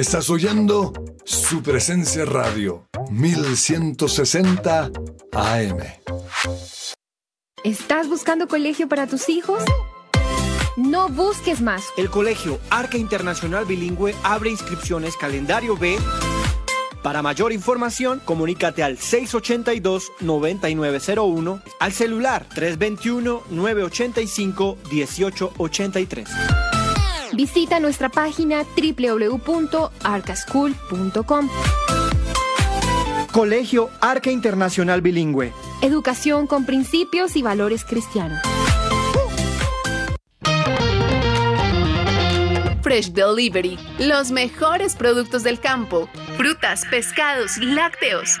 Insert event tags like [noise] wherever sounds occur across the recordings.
Estás oyendo su presencia radio 1160 AM. ¿Estás buscando colegio para tus hijos? No busques más. El colegio Arca Internacional Bilingüe abre inscripciones calendario B. Para mayor información, comunícate al 682-9901, al celular 321-985-1883. Visita nuestra página www.arcaschool.com. Colegio Arca Internacional Bilingüe. Educación con principios y valores cristianos. Fresh Delivery, los mejores productos del campo, frutas, pescados, lácteos.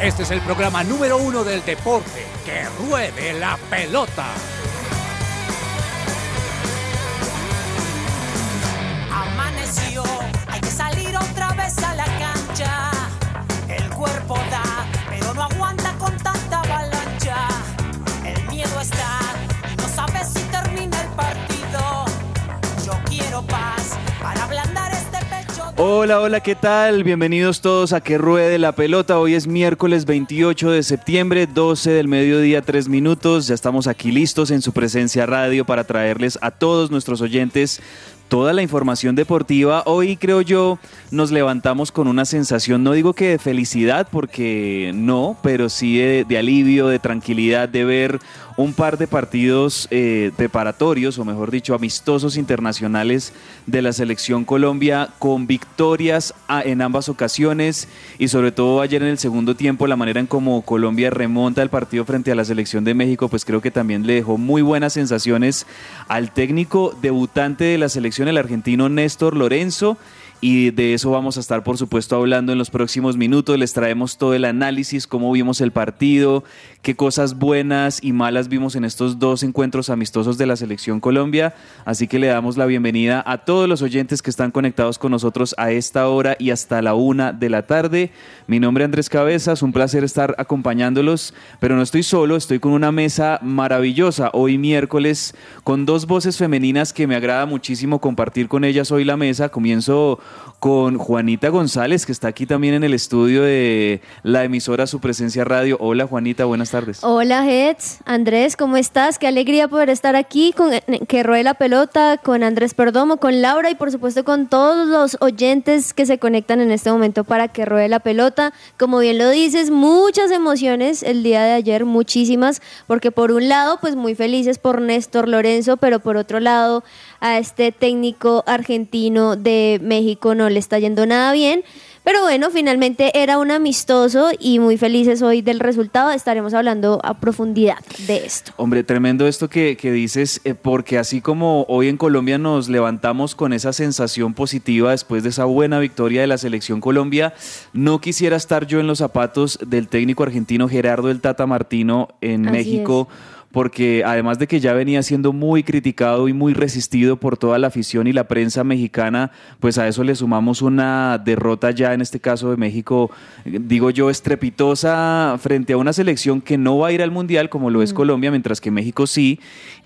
Este es el programa número uno del deporte. Que ruede la pelota. Amaneció, hay que salir otra Hola, hola, ¿qué tal? Bienvenidos todos a Que Ruede la Pelota. Hoy es miércoles 28 de septiembre, 12 del mediodía, 3 minutos. Ya estamos aquí listos en su presencia radio para traerles a todos nuestros oyentes toda la información deportiva. Hoy creo yo nos levantamos con una sensación, no digo que de felicidad, porque no, pero sí de, de alivio, de tranquilidad, de ver un par de partidos eh, preparatorios, o mejor dicho, amistosos internacionales de la selección Colombia con victorias en ambas ocasiones y sobre todo ayer en el segundo tiempo la manera en como Colombia remonta el partido frente a la selección de México, pues creo que también le dejó muy buenas sensaciones al técnico debutante de la selección, el argentino Néstor Lorenzo. Y de eso vamos a estar, por supuesto, hablando en los próximos minutos. Les traemos todo el análisis, cómo vimos el partido, qué cosas buenas y malas vimos en estos dos encuentros amistosos de la Selección Colombia. Así que le damos la bienvenida a todos los oyentes que están conectados con nosotros a esta hora y hasta la una de la tarde. Mi nombre es Andrés Cabezas, un placer estar acompañándolos, pero no estoy solo, estoy con una mesa maravillosa hoy miércoles con dos voces femeninas que me agrada muchísimo compartir con ellas hoy la mesa. Comienzo con Juanita González, que está aquí también en el estudio de la emisora Su Presencia Radio. Hola Juanita, buenas tardes. Hola, Heads. Andrés, ¿cómo estás? Qué alegría poder estar aquí con que ruede la pelota, con Andrés Perdomo, con Laura y por supuesto con todos los oyentes que se conectan en este momento para que ruede la pelota. Como bien lo dices, muchas emociones el día de ayer, muchísimas, porque por un lado, pues muy felices por Néstor Lorenzo, pero por otro lado, a este técnico argentino de México no le está yendo nada bien. Pero bueno, finalmente era un amistoso y muy felices hoy del resultado. Estaremos hablando a profundidad de esto. Hombre, tremendo esto que, que dices, eh, porque así como hoy en Colombia nos levantamos con esa sensación positiva después de esa buena victoria de la selección Colombia, no quisiera estar yo en los zapatos del técnico argentino Gerardo el Tata Martino en Así México. Porque además de que ya venía siendo muy criticado y muy resistido por toda la afición y la prensa mexicana, pues a eso le sumamos una derrota ya en este caso de México, digo yo, estrepitosa frente a una selección que no va a ir al Mundial como lo es Colombia, mientras que México sí.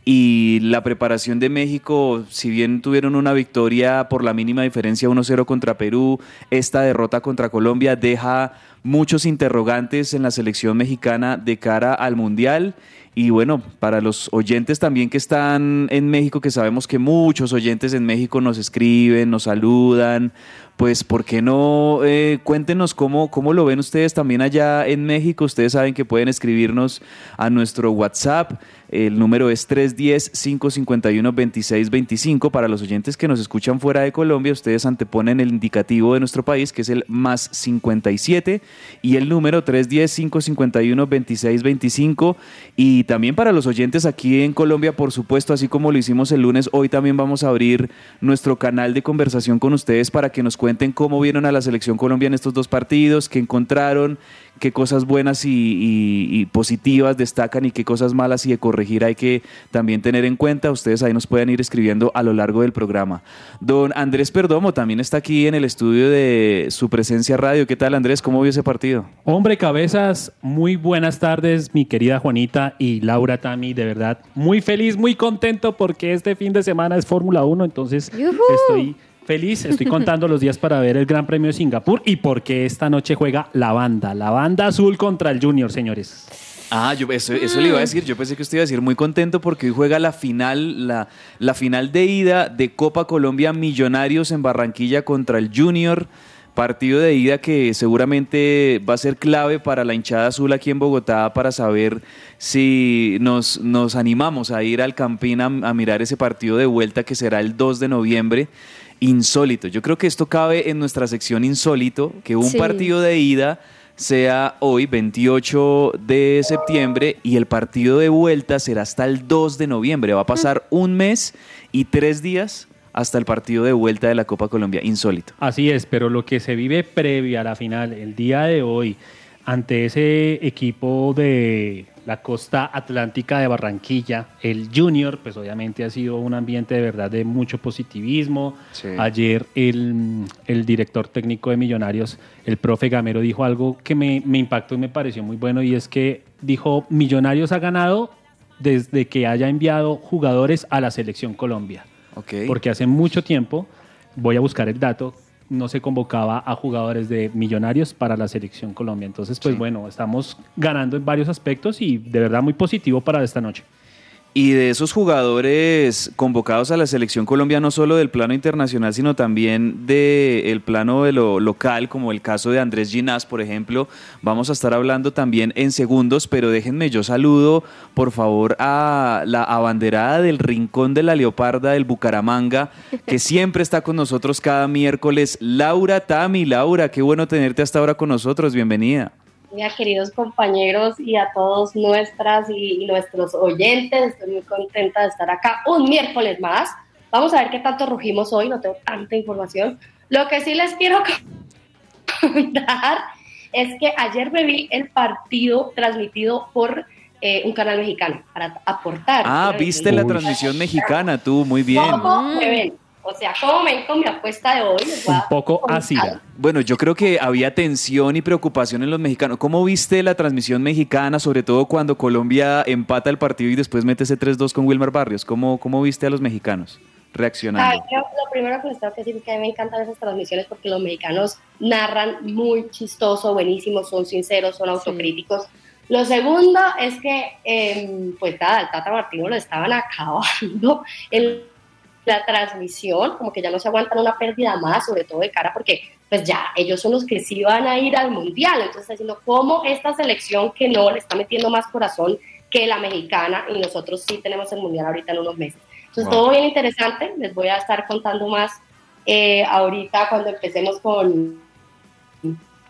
Y la preparación de México, si bien tuvieron una victoria por la mínima diferencia 1-0 contra Perú, esta derrota contra Colombia deja muchos interrogantes en la selección mexicana de cara al Mundial. Y bueno, para los oyentes también que están en México, que sabemos que muchos oyentes en México nos escriben, nos saludan, pues ¿por qué no? Eh, cuéntenos cómo, cómo lo ven ustedes también allá en México. Ustedes saben que pueden escribirnos a nuestro WhatsApp. El número es 310-551-2625. Para los oyentes que nos escuchan fuera de Colombia, ustedes anteponen el indicativo de nuestro país, que es el más 57, y el número 310-551-2625. Y también para los oyentes aquí en Colombia, por supuesto, así como lo hicimos el lunes, hoy también vamos a abrir nuestro canal de conversación con ustedes para que nos cuenten cómo vieron a la selección Colombia en estos dos partidos, qué encontraron, qué cosas buenas y, y- y positivas destacan y qué cosas malas y de corregir hay que también tener en cuenta. Ustedes ahí nos pueden ir escribiendo a lo largo del programa. Don Andrés Perdomo también está aquí en el estudio de su presencia radio. ¿Qué tal Andrés? ¿Cómo vio ese partido? Hombre, cabezas, muy buenas tardes, mi querida Juanita y Laura Tami, de verdad, muy feliz, muy contento porque este fin de semana es Fórmula 1, entonces ¡Yujú! estoy feliz, estoy contando los días para ver el Gran Premio de Singapur y porque esta noche juega la banda, la banda azul contra el Junior, señores. Ah, yo eso, eso le iba a decir. Yo pensé que usted iba a decir muy contento porque hoy juega la final, la, la final de ida de Copa Colombia Millonarios en Barranquilla contra el Junior. Partido de ida que seguramente va a ser clave para la hinchada azul aquí en Bogotá para saber si nos, nos animamos a ir al Campín a, a mirar ese partido de vuelta que será el 2 de noviembre. Insólito. Yo creo que esto cabe en nuestra sección insólito, que un Sí. partido de ida sea hoy 28 de septiembre y el partido de vuelta será hasta el 2 de noviembre. Va a pasar un mes y tres días hasta el partido de vuelta de la Copa Colombia. Insólito. Así es, pero lo que se vive previo a la final, el día de hoy, ante ese equipo de la costa atlántica de Barranquilla, el Junior, pues obviamente ha sido un ambiente de verdad de mucho positivismo. Sí. Ayer el, el director técnico de Millonarios, el profe Gamero, dijo algo que me, me impactó y me pareció muy bueno y es que dijo, Millonarios ha ganado desde que haya enviado jugadores a la selección Colombia Ok. porque hace mucho tiempo, voy a buscar el dato, no se convocaba a jugadores de millonarios para la selección Colombia. Entonces, pues Sí. bueno, estamos ganando en varios aspectos y de verdad muy positivo para esta noche. Y de esos jugadores convocados a la selección Colombia, no solo del plano internacional, sino también del plano de lo local, como el caso de Andrés Ginás, por ejemplo, vamos a estar hablando también en segundos, pero déjenme yo saludo, por favor, a la abanderada del Rincón de la Leoparda del Bucaramanga, que [laughs] siempre está con nosotros cada miércoles, Laura Tami. Laura, qué bueno tenerte hasta ahora con nosotros, bienvenida. Mira, queridos compañeros y a todos nuestras y, y nuestros oyentes, estoy muy contenta de estar acá un miércoles más. Vamos a ver qué tanto rugimos hoy, no tengo tanta información. Lo que sí les quiero [laughs] contar es que ayer me vi el partido transmitido por eh, un canal mexicano para aportar. Ah, viste la transmisión mexicana, tú, muy bien. ¿Cómo me ven? O sea, ¿cómo me ven con mi apuesta de hoy? Un poco ácida. Bueno, yo creo que había tensión y preocupación en los mexicanos. ¿Cómo viste la transmisión mexicana, sobre todo cuando Colombia empata el partido y después mete ese 3-2 con Wilmer Barrios? ¿Cómo, ¿Cómo viste a los mexicanos reaccionando? Ay, yo lo primero que les tengo que decir es que a mí me encantan esas transmisiones porque los mexicanos narran muy chistoso, buenísimo, son sinceros, son autocríticos. Lo segundo es que, eh, pues nada, el Tata Martino lo estaban acabando [laughs] en la transmisión, como que ya no se aguantan una pérdida más, sobre todo de cara, porque pues ya ellos son los que sí van a ir al Mundial. Entonces está diciendo cómo esta selección que no le está metiendo más corazón que la mexicana y nosotros sí tenemos el Mundial ahorita en unos meses. Entonces Wow. todo bien interesante, les voy a estar contando más eh, ahorita cuando empecemos con,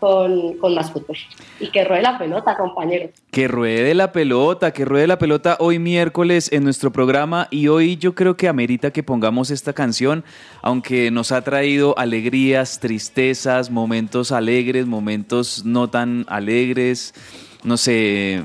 con, con más fútbol. Y que ruede la pelota, compañeros. Que ruede la pelota, que ruede la pelota hoy miércoles en nuestro programa y hoy yo creo que amerita que pongamos esta canción, aunque nos ha traído alegrías, tristezas, momentos alegres, momentos no tan alegres. no sé,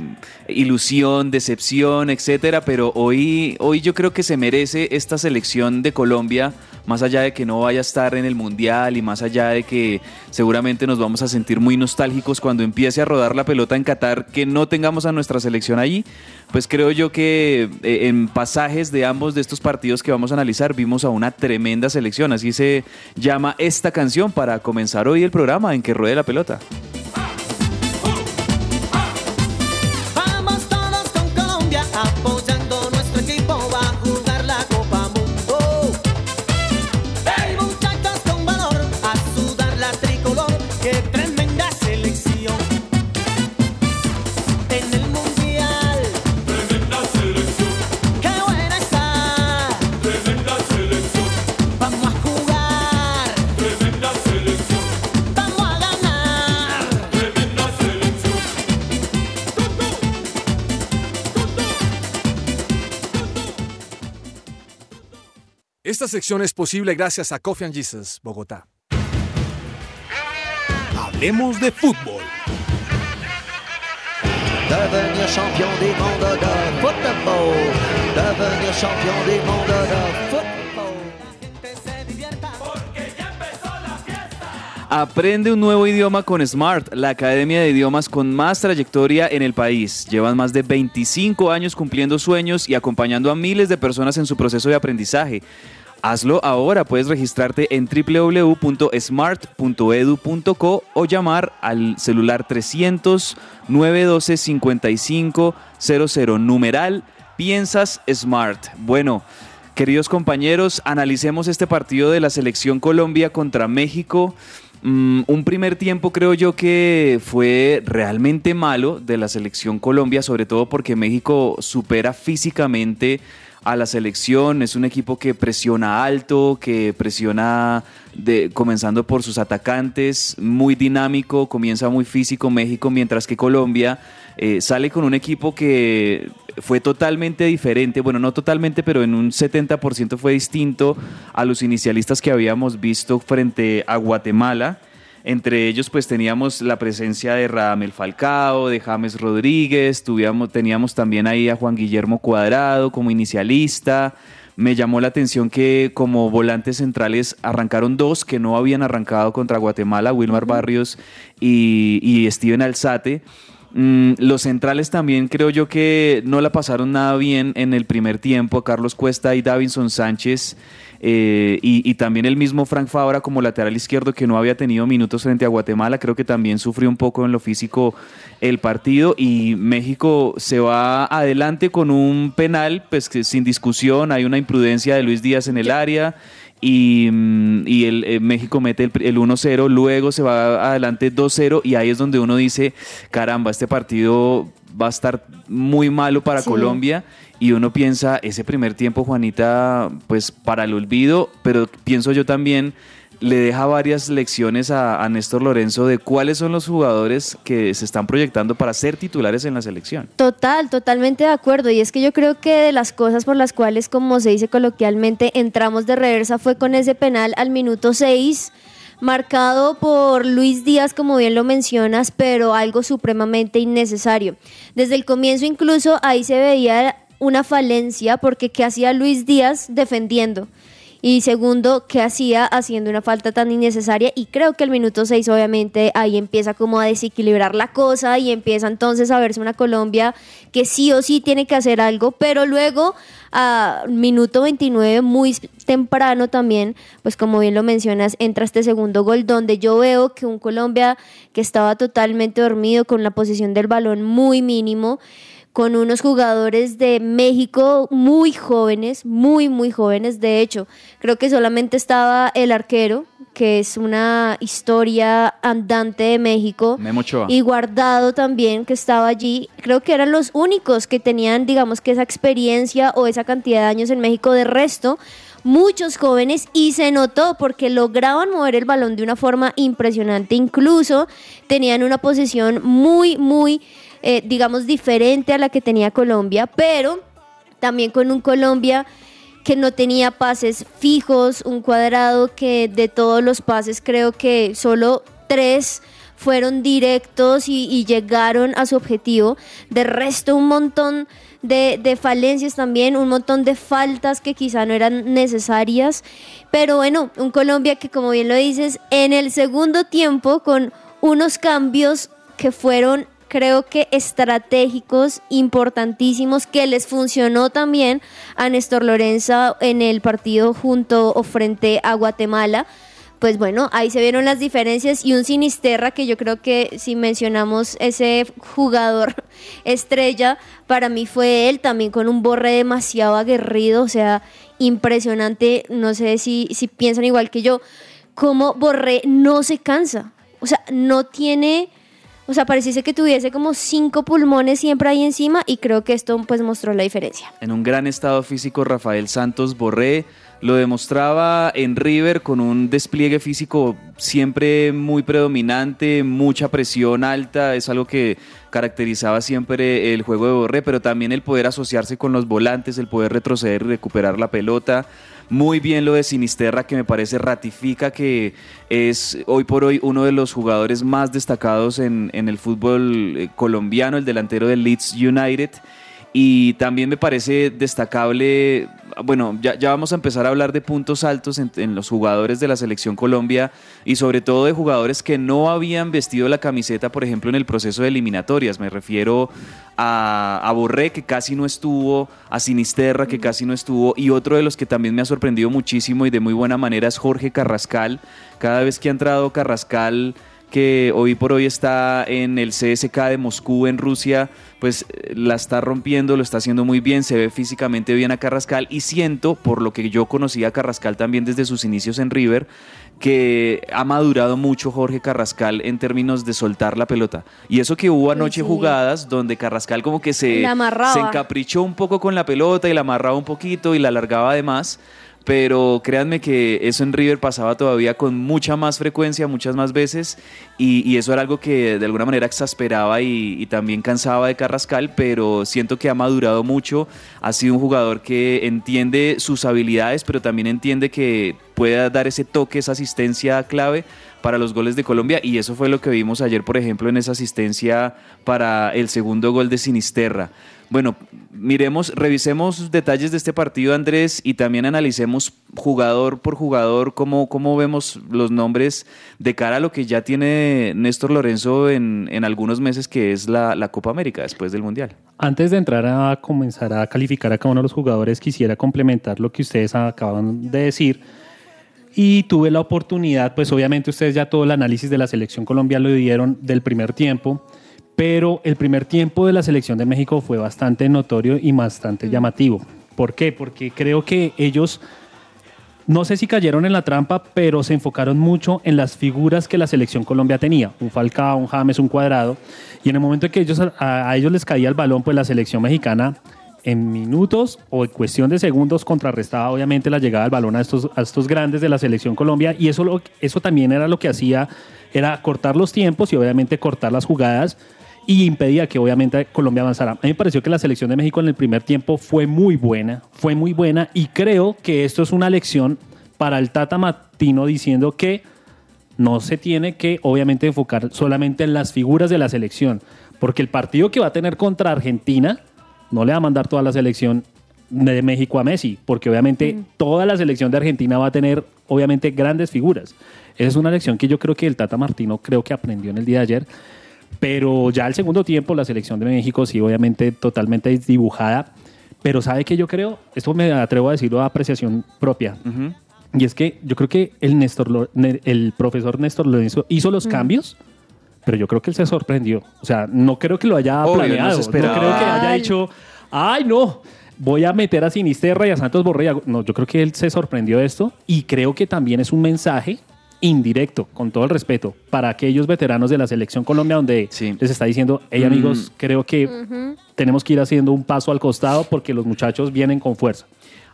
ilusión, decepción, etcétera, pero hoy, hoy yo creo que se merece esta selección de Colombia, más allá de que no vaya a estar en el Mundial y más allá de que seguramente nos vamos a sentir muy nostálgicos cuando empiece a rodar la pelota en Qatar, que no tengamos a nuestra selección allí, pues creo yo que eh, en pasajes de ambos de estos partidos que vamos a analizar vimos a una tremenda selección, así se llama esta canción para comenzar hoy el programa en que ruede la pelota. Esta sección es posible gracias a Coffee and Jesus, Bogotá. Hablemos de fútbol. Devenir champion du monde de football. Devenir champion du monde de football. Aprende un nuevo idioma con Smart, la academia de idiomas con más trayectoria en el país. Llevan más de 25 años cumpliendo sueños y acompañando a miles de personas en su proceso de aprendizaje. Hazlo ahora, puedes registrarte en www.smart.edu.co o llamar al celular 300 912 5500 numeral Piensas Smart. Bueno, queridos compañeros, analicemos este partido de la selección Colombia contra México. Mm, un primer tiempo creo yo que fue realmente malo de la selección Colombia, sobre todo porque México supera físicamente a la selección. Es un equipo que presiona alto, que presiona de, comenzando por sus atacantes, muy dinámico, comienza muy físico México, mientras que Colombia eh, sale con un equipo que fue totalmente diferente, bueno, no totalmente, pero en un 70% fue distinto a los inicialistas que habíamos visto frente a Guatemala. Entre ellos, pues teníamos la presencia de Radamel Falcao, de James Rodríguez, tuvíamos, teníamos también ahí a Juan Guillermo Cuadrado como inicialista. Me llamó la atención que como volantes centrales arrancaron dos que no habían arrancado contra Guatemala, Wilmar Barrios y, y Steven Alzate. Mm, los centrales también creo yo que no la pasaron nada bien en el primer tiempo. Carlos Cuesta y Davinson Sánchez eh, y, también el mismo Frank Fabra como lateral izquierdo que no había tenido minutos frente a Guatemala. Creo que también sufrió un poco en lo físico el partido y México se va adelante con un penal, pues que sin discusión. Hay una imprudencia de Luis Díaz en el área y, mm, y el, eh, México mete el 1-0, luego se va adelante 2-0 y ahí es donde uno dice, caramba, este partido va a estar muy malo para Sí. Colombia y uno piensa, ese primer tiempo, Juanita, pues para el olvido, pero pienso yo también, le deja varias lecciones a, a Néstor Lorenzo de cuáles son los jugadores que se están proyectando para ser titulares en la selección. Total, totalmente de acuerdo. Y es que yo creo que de las cosas por las cuales, como se dice coloquialmente, entramos de reversa fue con ese penal al minuto 6, marcado por Luis Díaz, como bien lo mencionas, pero algo supremamente innecesario. Desde el comienzo incluso ahí se veía una falencia porque ¿qué hacía Luis Díaz defendiendo? Y segundo, ¿qué hacía haciendo una falta tan innecesaria? Y creo que el minuto 6 obviamente ahí empieza como a desequilibrar la cosa y empieza entonces a verse una Colombia que sí o sí tiene que hacer algo, pero luego a minuto 29 muy temprano también, pues como bien lo mencionas, entra este segundo gol donde yo veo que un Colombia que estaba totalmente dormido con la posición del balón muy mínimo con unos jugadores de México muy jóvenes, muy, muy jóvenes. De hecho, creo que solamente estaba el arquero, que es una historia andante de México. Y guardado también, que estaba allí. Creo que eran los únicos que tenían, digamos, que esa experiencia o esa cantidad de años en México. De resto, muchos jóvenes y se notó porque lograban mover el balón de una forma impresionante. Incluso tenían una posición muy, muy eh, digamos, diferente a la que tenía Colombia, pero también con un Colombia que no tenía pases fijos, un cuadrado que de todos los pases creo que solo tres fueron directos y, llegaron a su objetivo. De resto, un montón de, de falencias también, un montón de faltas que quizá no eran necesarias. Pero bueno, un Colombia que como bien lo dices, en el segundo tiempo con unos cambios que fueron creo que estratégicos, importantísimos, que les funcionó también a Néstor Lorenza en el partido junto o frente a Guatemala. Pues bueno, ahí se vieron las diferencias y un Sinisterra que yo creo que si mencionamos ese jugador [laughs] estrella, para mí fue él también con un borre demasiado aguerrido, o sea, impresionante, no sé si, si piensan igual que yo, cómo Borré no se cansa, o sea, no tiene o sea, pareciese que tuviese como cinco pulmones siempre ahí encima y creo que esto pues mostró la diferencia. En un gran estado físico, Rafael Santos Borré lo demostraba en River con un despliegue físico siempre muy predominante, mucha presión alta, es algo que caracterizaba siempre el juego de Borré, pero también el poder asociarse con los volantes, el poder retroceder y recuperar la pelota. Muy bien lo de Sinisterra, que me parece ratifica que es hoy por hoy uno de los jugadores más destacados en, en el fútbol eh, colombiano, el delantero del Leeds United. Y también me parece destacable, bueno, ya, vamos a empezar a hablar de puntos altos en, en, los jugadores de la selección Colombia y sobre todo de jugadores que no habían vestido la camiseta, por ejemplo, en el proceso de eliminatorias. Me refiero a, a Borré, que casi no estuvo, a Sinisterra, que casi no estuvo, y otro de los que también me ha sorprendido muchísimo y de muy buena manera es Jorge Carrascal. Cada vez que ha entrado Carrascal que hoy por hoy está en el CSK de Moscú en Rusia, pues la está rompiendo, lo está haciendo muy bien, se ve físicamente bien a Carrascal y siento, por lo que yo conocí a Carrascal también desde sus inicios en River, que ha madurado mucho Jorge Carrascal en términos de soltar la pelota. Y eso que hubo anoche sí. jugadas donde Carrascal como que se, se encaprichó un poco con la pelota y la amarraba un poquito y la alargaba además pero créanme que eso en River pasaba todavía con mucha más frecuencia, muchas más veces, y, eso era algo que de alguna manera exasperaba y, y, también cansaba de Carrascal, pero siento que ha madurado mucho, ha sido un jugador que entiende sus habilidades, pero también entiende que pueda dar ese toque, esa asistencia clave para los goles de Colombia y eso fue lo que vimos ayer, por ejemplo, en esa asistencia para el segundo gol de Sinisterra. Bueno, miremos, revisemos detalles de este partido, Andrés, y también analicemos jugador por jugador cómo, cómo vemos los nombres de cara a lo que ya tiene Néstor Lorenzo en, en algunos meses, que es la, la, Copa América después del Mundial. Antes de entrar a comenzar a calificar a cada uno de los jugadores, quisiera complementar lo que ustedes acaban de decir. Y tuve la oportunidad, pues obviamente ustedes ya todo el análisis de la selección Colombia lo dieron del primer tiempo pero el primer tiempo de la selección de México fue bastante notorio y bastante llamativo. ¿Por qué? Porque creo que ellos, no sé si cayeron en la trampa, pero se enfocaron mucho en las figuras que la selección Colombia tenía. Un Falcao, un James, un Cuadrado. Y en el momento en que ellos, a, a ellos les caía el balón, pues la selección mexicana en minutos o en cuestión de segundos contrarrestaba obviamente la llegada del balón a estos, a estos grandes de la selección Colombia y eso, lo, eso también era lo que hacía, era cortar los tiempos y obviamente cortar las jugadas y impedía que obviamente Colombia avanzara. A mí me pareció que la selección de México en el primer tiempo fue muy buena, fue muy buena y creo que esto es una lección para el Tata Martino diciendo que no se tiene que obviamente enfocar solamente en las figuras de la selección, porque el partido que va a tener contra Argentina no le va a mandar toda la selección de México a Messi, porque obviamente mm. toda la selección de Argentina va a tener obviamente grandes figuras. Esa es una lección que yo creo que el Tata Martino creo que aprendió en el día de ayer pero ya el segundo tiempo, la selección de México sí, obviamente totalmente desdibujada. Pero ¿sabe qué yo creo? Esto me atrevo a decirlo a apreciación propia. Uh -huh. Y es que yo creo que el, Néstor, el profesor Néstor Lorenzo hizo los uh -huh. cambios, pero yo creo que él se sorprendió. O sea, no creo que lo haya Obvio, planeado. No, no, creo que haya dicho, ay, no, voy a meter a Sinisterra y a Santos Borrell. No, yo creo que él se sorprendió de esto y creo que también es un mensaje indirecto, con todo el respeto, para aquellos veteranos de la selección Colombia donde sí. les está diciendo, hey amigos, mm. creo que uh -huh. tenemos que ir haciendo un paso al costado porque los muchachos vienen con fuerza.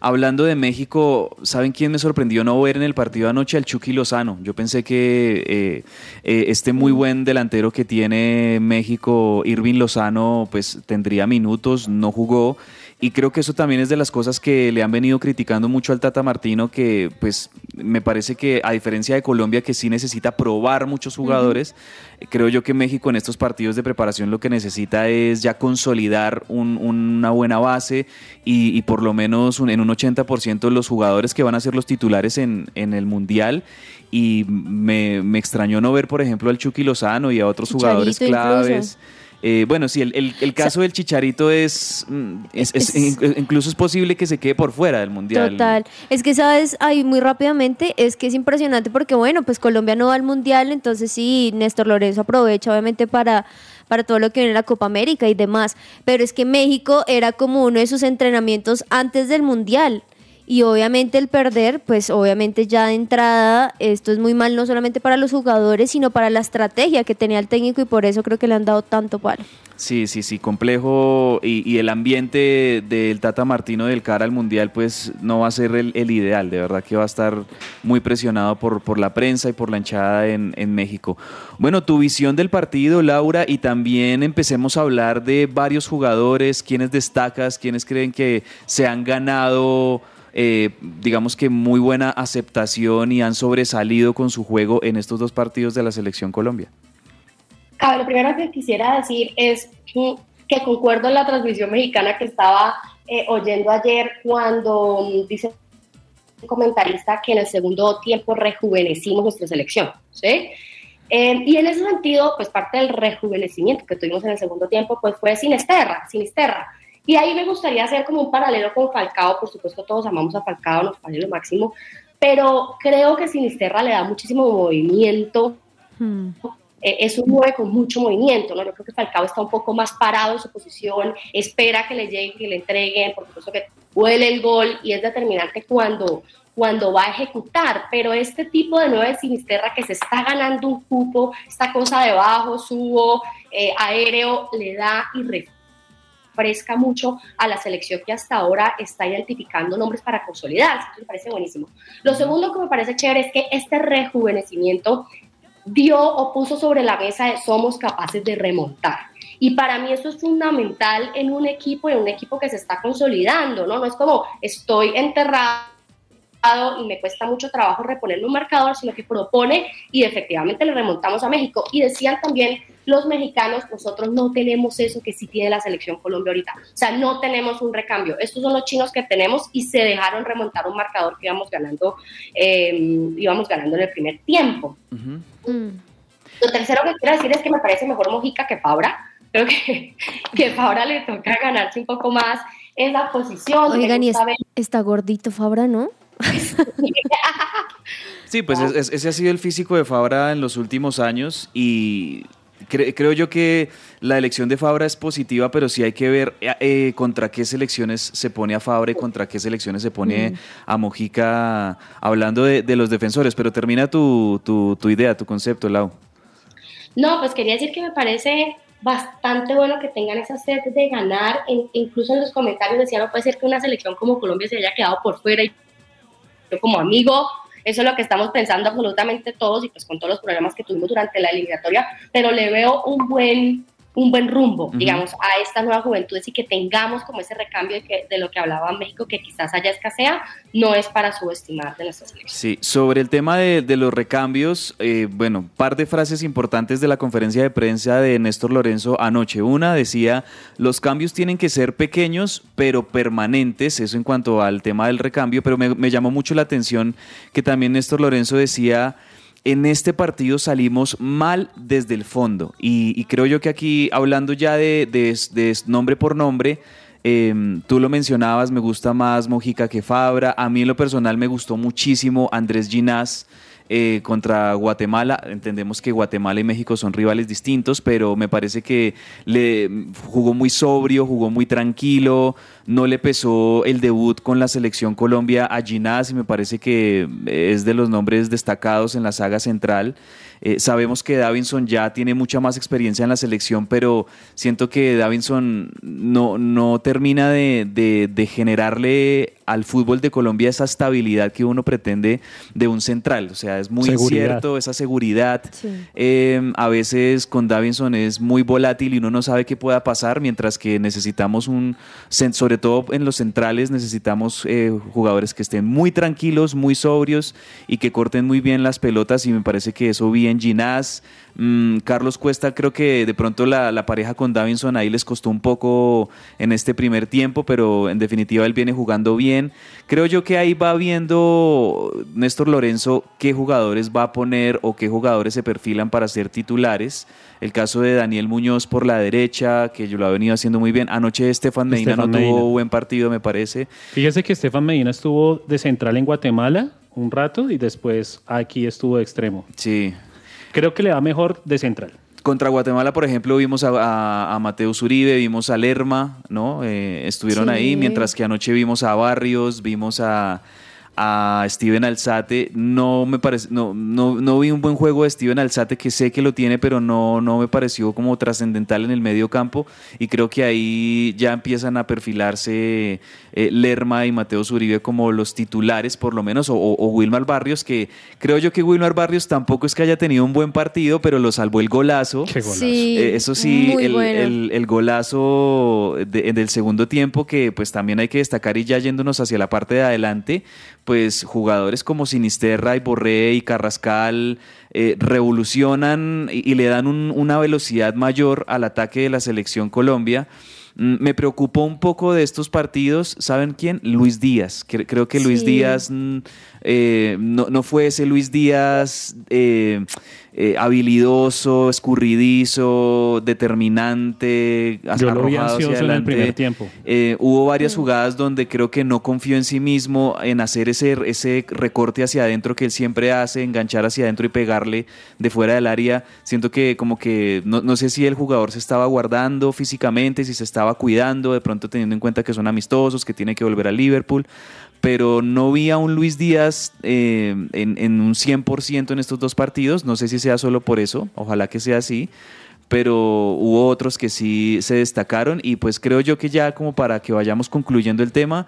Hablando de México, ¿saben quién me sorprendió no ver en el partido anoche? Al Chucky Lozano. Yo pensé que eh, eh, este muy buen delantero que tiene México, Irving Lozano, pues tendría minutos, no jugó. Y creo que eso también es de las cosas que le han venido criticando mucho al Tata Martino, que pues me parece que a diferencia de Colombia, que sí necesita probar muchos jugadores, uh -huh. Creo yo que México en estos partidos de preparación lo que necesita es ya consolidar un- una buena base y, y por lo menos un- en un 80% los jugadores que van a ser los titulares en, en el Mundial. Y me, me extrañó no ver, por ejemplo, al Chucky Lozano y a otros jugadores Chicharito incluso. Eh, bueno, sí, el, el- el caso del Chicharito es, mm, es- es- Es- in- incluso es posible que se quede por fuera del Mundial. Total. Es que, ¿sabes? Ahí muy rápidamente, es que es impresionante porque, bueno, pues Colombia no va al Mundial, entonces sí, Néstor Lorenzo aprovecha obviamente para, para todo lo que viene la Copa América y demás. Pero es que México era como uno de sus entrenamientos antes del Mundial. Y obviamente el perder, pues obviamente ya de entrada, esto es muy mal no solamente para los jugadores, sino para la estrategia que tenía el técnico y por eso creo que le han dado tanto palo. Sí, sí, sí, complejo y, el ambiente del Tata Martino del cara al Mundial pues no va a ser el, el ideal, de verdad que va a estar muy presionado por, por la prensa y por la hinchada en, en México. Bueno, tu visión del partido, Laura, y también empecemos a hablar de varios jugadores, quienes destacas, quienes creen que se han ganado... eh, digamos que muy buena aceptación y han sobresalido con su juego en estos dos partidos de la selección Colombia. Lo primero que quisiera decir es que concuerdo en la transmisión mexicana que estaba eh, oyendo ayer cuando mm, dice un comentarista que en el segundo tiempo rejuvenecimos nuestra selección, ¿sí? Eh, y en ese sentido, pues parte del rejuvenecimiento que tuvimos en el segundo tiempo, pues fue Sinisterra, Sinisterra. Y ahí me gustaría hacer como un paralelo con Falcao, por supuesto todos amamos a Falcao, nos parece lo máximo, pero creo que Sinisterra le da muchísimo movimiento, eh, es un 9 con mucho movimiento, ¿no? Yo creo que Falcao está un poco más parado en su posición, espera que le lleguen, que le entreguen, por supuesto que huele el gol y es determinante cuando, cuando va a ejecutar, pero este tipo de 9 de Sinisterra que se está ganando un cupo, esta cosa de bajo, subo, eh, aéreo, le da y refresca mucho a la selección que hasta ahora está identificando nombres para consolidarse, eso me parece buenísimo. Lo segundo que me parece chévere es que este rejuvenecimiento dio o puso sobre la mesa de somos capaces de remontar. Y para mí eso es fundamental en un equipo, en un equipo que se está consolidando, ¿no? No es como estoy enterrado y me cuesta mucho trabajo reponerme un marcador, sino que propone y efectivamente le remontamos a México. Y decían también los mexicanos, nosotros no tenemos eso que sí tiene la selección Colombia ahorita. O sea, no tenemos un recambio. Estos son los chinos que tenemos y se dejaron remontar un marcador que íbamos ganando, eh, íbamos ganando en el primer tiempo. Lo tercero que quiero decir es que me parece mejor Mojica que Fabra. Creo que, [laughs] que Fabra le toca ganarse un poco más en la posición. Oigan, y es- está gordito Fabra, ¿no? [laughs] Sí, pues es- es- ese ha sido el físico de Fabra en los últimos años y cre- creo yo que la elección de Fabra es positiva, pero sí hay que ver eh, eh, contra qué selecciones se pone a Fabra y contra qué selecciones se pone Mm. a Mojica hablando de, de los defensores. Pero termina tu, tu, tu idea, tu concepto, Lau. No, pues quería decir que me parece bastante bueno que tengan esa sed de ganar. En- incluso en los comentarios decían, no puede ser que una selección como Colombia se haya quedado por fuera y como amigo, eso es lo que estamos pensando absolutamente todos y pues con todos los problemas que tuvimos durante la eliminatoria, pero le veo un buen un buen rumbo, digamos, a estas nuevas juventudes y que tengamos como ese recambio de, que, de lo que hablaba México, que quizás haya escasea, no es para subestimar de nuestra selección. Sí, sobre el tema de, de los recambios, eh, bueno, par de frases importantes de la conferencia de prensa de Néstor Lorenzo anoche. Una decía, los cambios tienen que ser pequeños, pero permanentes, eso en cuanto al tema del recambio, pero me, me llamó mucho la atención que también Néstor Lorenzo decía... En este partido salimos mal desde el fondo y, creo yo que aquí, hablando ya de, nombre por nombre, eh, tú lo mencionabas, me gusta más Mojica que Fabra. A mí en lo personal me gustó muchísimo Andrés Ginás eh, contra Guatemala. Entendemos que Guatemala y México son rivales distintos, pero me parece que le jugó muy sobrio, jugó muy tranquilo. No le pesó el debut con la selección Colombia a Ginás y me parece que es de los nombres destacados en la saga central. Eh, sabemos que Davinson ya tiene mucha más experiencia en la selección, pero siento que Davinson no, no termina de, de- de generarle al fútbol de Colombia esa estabilidad que uno pretende de un central. O sea, es muy Seguridad. incierto, esa seguridad. Eh, a veces con Davinson es muy volátil y uno no sabe qué pueda pasar, mientras que necesitamos un, cen- sobre todo en los centrales, necesitamos eh, jugadores que estén muy tranquilos, muy sobrios y que corten muy bien las pelotas. Y me parece que eso vi en Ginás. Mm, Carlos Cuesta, creo que de pronto la, la pareja con Davinson ahí les costó un poco en este primer tiempo, pero en definitiva él viene jugando bien. Creo yo que ahí va viendo Néstor Lorenzo qué jugadores va a poner o qué jugadores se perfilan para ser titulares. El caso de Daniel Muñoz por la derecha, que yo lo ha venido haciendo muy bien. Anoche Estefan Medina Estefan no Medina. tuvo buen partido, me parece. Fíjese que Estefan Medina estuvo de central en Guatemala un rato y después aquí estuvo de extremo. Sí. Creo que le va mejor de central. Contra Guatemala, por ejemplo, vimos a, a, a Mateus Uribe, vimos a Lerma, ¿no? Eh, estuvieron Sí. ahí, mientras que anoche vimos a Barrios, vimos a, a Steven Alzate. No me parece, no, no, no vi un buen juego de Steven Alzate, que sé que lo tiene, pero no, no me pareció como trascendental en el medio campo. Y creo que ahí ya empiezan a perfilarse eh, Lerma y Mateus Uribe como los titulares, por lo menos, o, Wilmar Barrios, que creo yo que Wilmar Barrios tampoco es que haya tenido un buen partido, pero lo salvó el golazo. Sí, Eh, eso sí, el, bueno. el- el golazo de- del segundo tiempo, que pues también hay que destacar y ya yéndonos hacia la parte de adelante, pues jugadores como Sinisterra y Borré y Carrascal eh, revolucionan y, le dan un- una velocidad mayor al ataque de la selección Colombia. Mm, Me preocupó un poco de estos partidos, ¿saben quién? Luis Díaz. Cre- creo que Luis Sí. Díaz mm, eh, no, no fue ese Luis Díaz eh, eh, habilidoso, escurridizo, determinante, Yo lo vi hacia en el adelante. primer tiempo. Eh, hubo varias jugadas donde creo que no confió en sí mismo en hacer ese, ese recorte hacia adentro que él siempre hace, enganchar hacia adentro y pegarle de fuera del área. Siento que como que no, no sé si el jugador se estaba guardando físicamente, si se estaba cuidando, de pronto teniendo en cuenta que son amistosos, que tiene que volver a Liverpool. Pero no vi a un Luis Díaz eh, en, en un 100% en estos dos partidos. No sé si sea solo por eso, ojalá que sea así pero hubo otros que sí se destacaron y pues creo yo que ya como para que vayamos concluyendo el tema,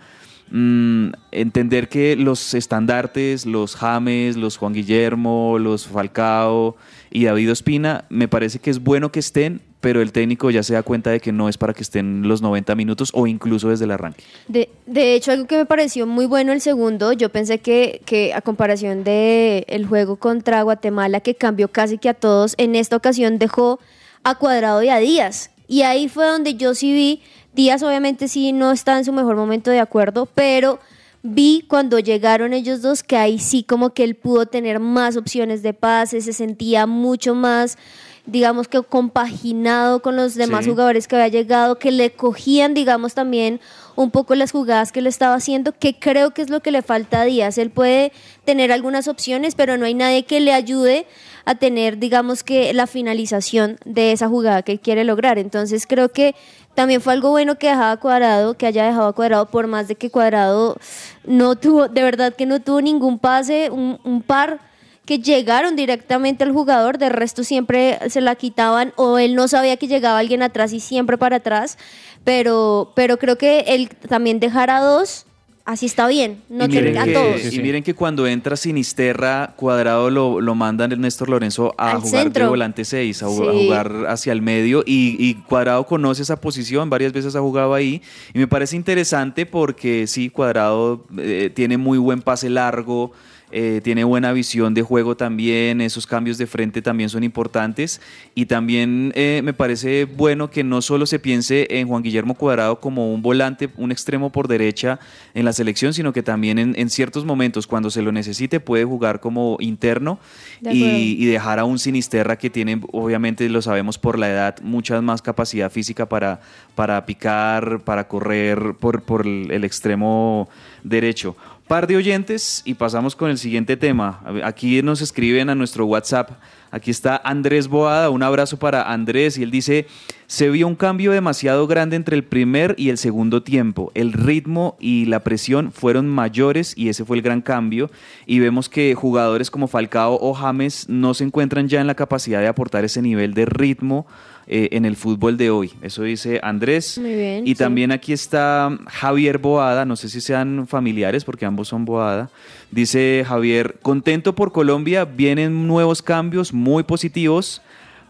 mm, entender que los estandartes, los James, los Juan Guillermo, los Falcao y David Ospina, me parece que es bueno que estén, pero el técnico ya se da cuenta de que no es para que estén los 90 minutos o incluso desde el arranque. De, de hecho, algo que me pareció muy bueno el segundo, yo pensé que, que a comparación de el juego contra Guatemala, que cambió casi que a todos, en esta ocasión dejó a Cuadrado y a Díaz. Y ahí fue donde yo sí vi, Díaz obviamente sí no está en su mejor momento de acuerdo, pero vi cuando llegaron ellos dos que ahí sí como que él pudo tener más opciones de pase, se sentía mucho más digamos que compaginado con los demás Sí. jugadores que había llegado, que le cogían, digamos, también un poco las jugadas que le estaba haciendo, que creo que es lo que le falta a Díaz. Él puede tener algunas opciones, pero no hay nadie que le ayude a tener, digamos que, la finalización de esa jugada que él quiere lograr. Entonces creo que también fue algo bueno que dejaba Cuadrado, que haya dejado Cuadrado, por más de que Cuadrado no tuvo, de verdad que no tuvo ningún pase, un, un par que llegaron directamente al jugador, de resto siempre se la quitaban o él no sabía que llegaba alguien atrás y siempre para atrás, pero, pero creo que él también dejar a dos, así está bien, no tener a que, todos. y miren que cuando entra Sinisterra, Cuadrado lo, lo mandan el Néstor Lorenzo a Al jugar centro. de volante 6, a, jugar hacia el medio y, y Cuadrado conoce esa posición, varias veces ha jugado ahí y me parece interesante porque sí, Cuadrado eh, tiene muy buen pase largo. Eh, tiene buena visión de juego también, esos cambios de frente también son importantes y también eh, me parece bueno que no solo se piense en Juan Guillermo Cuadrado como un volante, un extremo por derecha en la selección, sino que también en, en ciertos momentos cuando se lo necesite puede jugar como interno De y, y dejar a un Sinisterra que tiene, obviamente lo sabemos por la edad, mucha más capacidad física para, para picar, para correr por, por el extremo derecho. Par de oyentes y pasamos con el siguiente tema. Aquí nos escriben a nuestro WhatsApp. Aquí está Andrés Boada. Un abrazo para Andrés. Y él dice: Se vio un cambio demasiado grande entre el primer y el segundo tiempo. El ritmo y la presión fueron mayores y ese fue el gran cambio. Y vemos que jugadores como Falcao o James no se encuentran ya en la capacidad de aportar ese nivel de ritmo eh, en el fútbol de hoy. Eso dice Andrés. Muy bien, Y sí. también aquí está Javier Boada, no sé si sean familiares porque ambos son Boada. Dice Javier, contento por Colombia, vienen nuevos cambios muy positivos,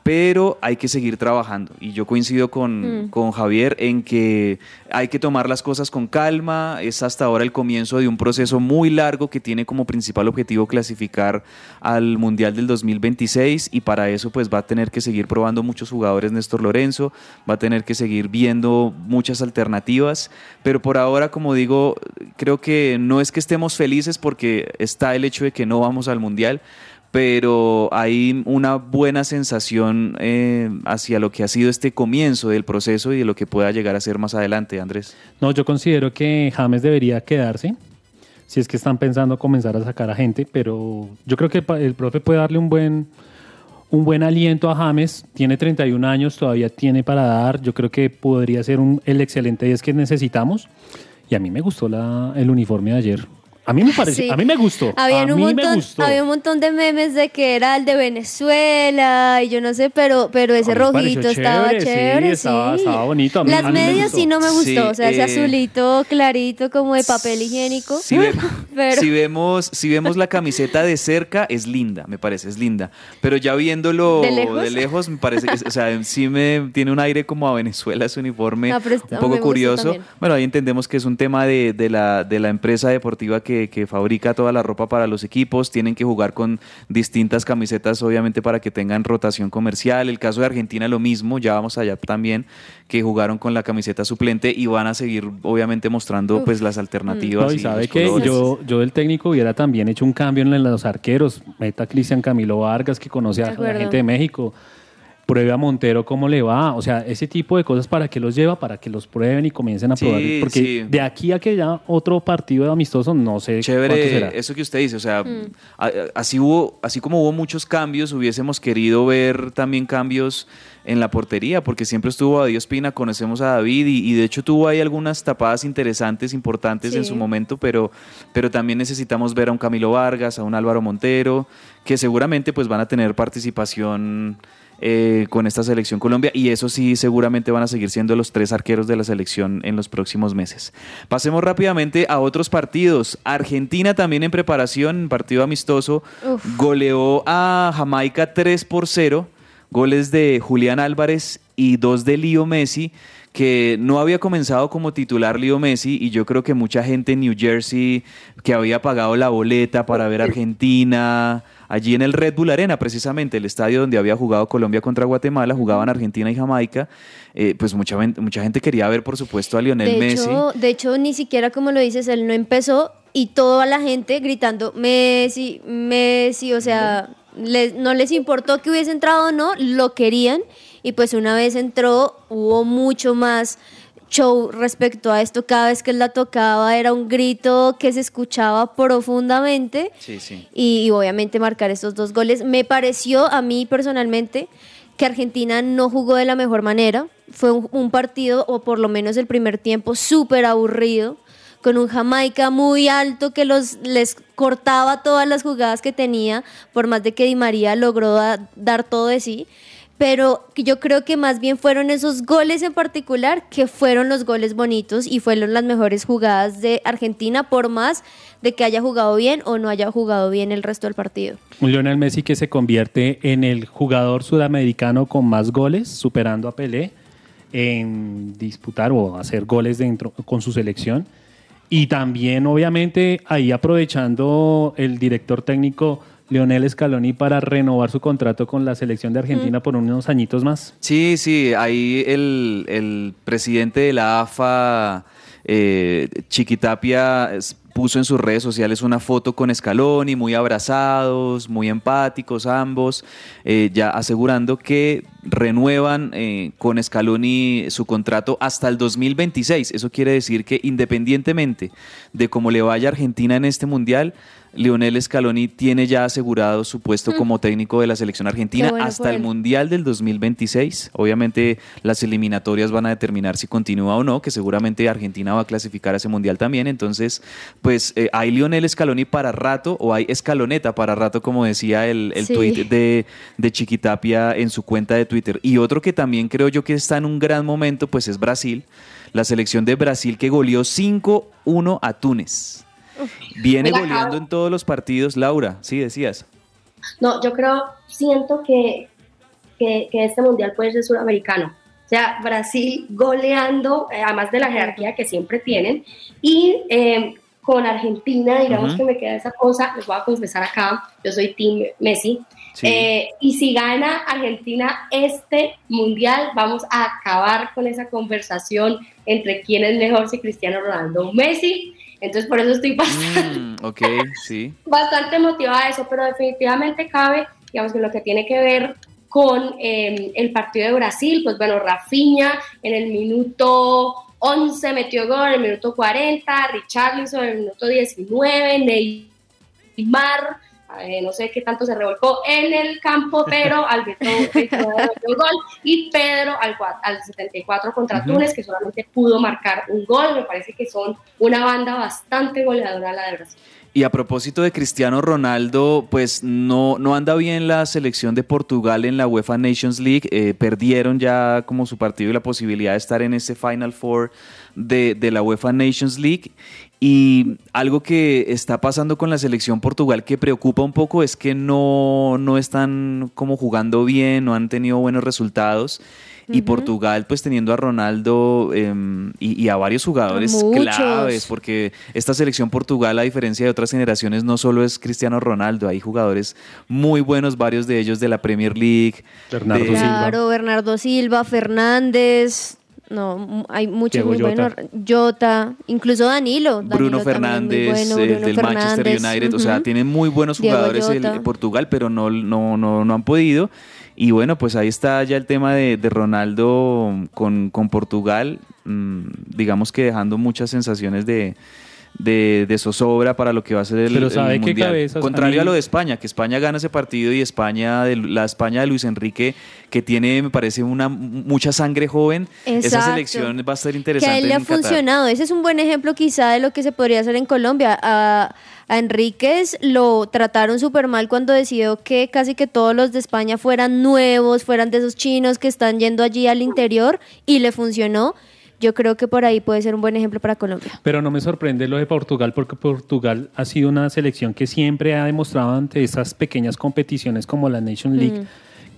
pero hay que seguir trabajando. Y yo coincido con, Mm. con Javier en que hay que tomar las cosas con calma. Es hasta ahora el comienzo de un proceso muy largo que tiene como principal objetivo clasificar al Mundial del 2026 y para eso pues va a tener que seguir probando muchos jugadores Néstor Lorenzo, va a tener que seguir viendo muchas alternativas, pero por ahora como digo, creo que no es que estemos felices porque está el hecho de que no vamos al Mundial, pero hay una buena sensación eh, hacia lo que ha sido este comienzo del proceso y de lo que pueda llegar a ser más adelante, Andrés. No, yo considero que James debería quedarse. Si es que están pensando comenzar a sacar a gente, pero yo creo que el profe puede darle un buen, un buen aliento a James. Tiene 31 años, todavía tiene para dar. Yo creo que podría ser un, el excelente 10 que necesitamos. Y a mí me gustó el uniforme de ayer. A mí me pareció, Sí. a mí me gustó. Habían a un mí me montón, gustó. había un montón de memes de que era el de Venezuela y yo no sé, pero, pero ese me rojito estaba chévere, sí, chévere, sí. estaba- estaba bonito, a mí- Las a mí me medias gustó. sí no me gustó, Sí, o sea, ese eh, azulito clarito como de papel higiénico. Si, ve- [laughs] Pero- si vemos, si vemos la camiseta de cerca, es linda, me parece, es linda. Pero ya viéndolo ¿De de lejos? lejos, me parece que, o sea, sí me tiene un aire como a Venezuela ese uniforme, pero un me poco curioso. también. Bueno, ahí entendemos que es un tema de, de la, de la empresa deportiva que, que fabrica toda la ropa para los equipos. Tienen que jugar con distintas camisetas, obviamente, para que tengan rotación comercial. El caso de Argentina, lo mismo, ya vamos allá también, que jugaron con la camiseta suplente y van a seguir, obviamente, mostrando pues las alternativas. No, y y sabe que yo, yo del técnico hubiera también hecho un cambio en los arqueros. Meta Cristian Camilo Vargas, que conoce a la gente de México. Pruebe a Montero cómo le va. O sea, ese tipo de cosas para que los lleva, para que los prueben y comiencen a Sí, probar. Porque sí. de aquí a que ya otro partido amistoso, no sé cuánto Chévere será. eso que usted dice, o sea, Mm. así hubo, así como hubo muchos cambios, hubiésemos querido ver también cambios en la portería, porque siempre estuvo David Espina, conocemos a David y, y de hecho tuvo ahí algunas tapadas interesantes, importantes en su momento, pero, pero también necesitamos ver a un Camilo Vargas, a un Álvaro Montero, que seguramente pues van a tener participación eh, con esta selección Colombia y eso sí seguramente van a seguir siendo los tres arqueros de la selección en los próximos meses. Pasemos rápidamente a otros partidos. Argentina también en preparación, partido amistoso, Uf. goleó a Jamaica 3 por 0, goles de Julián Álvarez y dos de Lío Messi que no había comenzado como titular Lío Messi y yo creo que mucha gente en New Jersey que había pagado la boleta para ver Argentina, allí en el Red Bull Arena precisamente, el estadio donde había jugado Colombia contra Guatemala, jugaban Argentina y Jamaica, eh, pues mucha, mucha gente quería ver por supuesto a Lionel De Messi. hecho, de hecho, ni siquiera como lo dices, él no empezó y toda la gente gritando Messi, Messi, o sea, les- no les importó que hubiese entrado o no, lo querían y pues una vez entró hubo mucho más show respecto a esto, cada vez que él la tocaba era un grito que se escuchaba profundamente Sí, sí. y, y obviamente marcar estos dos goles. Me pareció a mí personalmente que Argentina no jugó de la mejor manera. Fue un, un partido, o por lo menos el primer tiempo, súper aburrido, con un Jamaica muy alto que los, les cortaba todas las jugadas que tenía, por más de que Di María logró da- dar todo de sí. Pero yo creo que más bien fueron esos goles en particular que fueron los goles bonitos y fueron las mejores jugadas de Argentina, por más de que haya jugado bien o no haya jugado bien el resto del partido. Lionel Messi que se convierte en el jugador sudamericano con más goles, superando a Pelé en disputar o hacer goles dentro con su selección. Y también, obviamente, ahí aprovechando el director técnico Leonel Scaloni para renovar su contrato con la selección de Argentina por unos añitos más. Sí, sí, ahí el, el presidente de la AFA, eh, Chiquitapia, puso en sus redes sociales una foto con Scaloni, muy abrazados, muy empáticos ambos, eh, ya asegurando que renuevan eh, con Scaloni su contrato hasta el 2026. Eso quiere decir que independientemente de cómo le vaya a Argentina en este mundial, Lionel Scaloni tiene ya asegurado su puesto Mm. como técnico de la selección argentina bueno hasta el. Mundial del 2026. Obviamente las eliminatorias van a determinar si continúa o no, que seguramente Argentina va a clasificar a ese Mundial también. Entonces, pues eh, hay Lionel Scaloni para rato o hay escaloneta para rato, como decía el, el Sí. tuit de, de Chiquitapia en su cuenta de Twitter. Y otro que también creo yo que está en un gran momento, pues es Brasil. La selección de Brasil que goleó 5-1 a Túnez. Viene goleando en todos los partidos. Laura, sí, decías. No, yo creo, siento que, que, que este mundial puede ser suramericano. O sea, Brasil goleando, eh, además de la jerarquía que siempre tienen, y eh, con Argentina, digamos que me queda esa cosa, les voy a confesar acá, yo soy Team Messi. Sí. Eh, y si gana Argentina este mundial, vamos a acabar con esa conversación entre quién es mejor, si Cristiano Ronaldo o Messi. Entonces, por eso estoy bastante Mm, ok, sí. [laughs] bastante motivada a eso, pero definitivamente cabe, digamos que lo que tiene que ver con eh, el partido de Brasil, pues bueno, Rafinha en el minuto 11 metió gol, en el minuto 40, Richarlison en el minuto 19, Neymar, eh, no sé qué tanto se revolcó en el campo, pero [laughs] al minuto 29 metió gol, y Pedro al, al 74 contra Ujú. Túnez, que solamente pudo marcar un gol, me parece que son una banda bastante goleadora la de Brasil. Y a propósito de Cristiano Ronaldo, pues no, no anda bien la selección de Portugal en la UEFA Nations League. Eh, perdieron ya como su partido y la posibilidad de estar en ese Final Four de, de la UEFA Nations League. Y algo que está pasando con la selección Portugal que preocupa un poco es que no, no están como jugando bien, no han tenido buenos resultados. Y. Portugal, pues teniendo a Ronaldo em, y, y a varios jugadores muchos. claves, porque esta selección Portugal, a diferencia de otras generaciones, no solo es Cristiano Ronaldo, hay jugadores muy buenos, varios de ellos de la Premier League. Bernardo de- Claro, Bernardo Silva, Fernández. No, hay muchos Diego muy buenos. Jota, incluso Danilo. Bruno Danilo Fernández, bueno, Bruno del Manchester United, o sea, tienen muy buenos jugadores el- Jota. Portugal, pero no, no, no, no han podido. Y bueno, pues ahí está ya el tema de, de Ronaldo con, con Portugal, mm, digamos que dejando muchas sensaciones de, de, de zozobra para lo que va a ser el, Pero el ¿sabe qué Mundial. cabezas? Contrario A lo de España, que España gana ese partido y España, de, la España de Luis Enrique, que tiene, me parece, una mucha sangre joven, esa selección va a ser que interesante. a él le ha Qatar. funcionado. Ese es un buen ejemplo quizá de lo que se podría hacer en Colombia. A, a Enríquez lo trataron súper mal cuando decidió que casi que todos los de España fueran nuevos, fueran de esos chinos que están yendo allí al interior y le funcionó. Yo creo que por ahí puede ser un buen ejemplo para Colombia. Pero no me sorprende lo de Portugal porque Portugal ha sido una selección que siempre ha demostrado ante esas pequeñas competiciones como la Nation League Mm.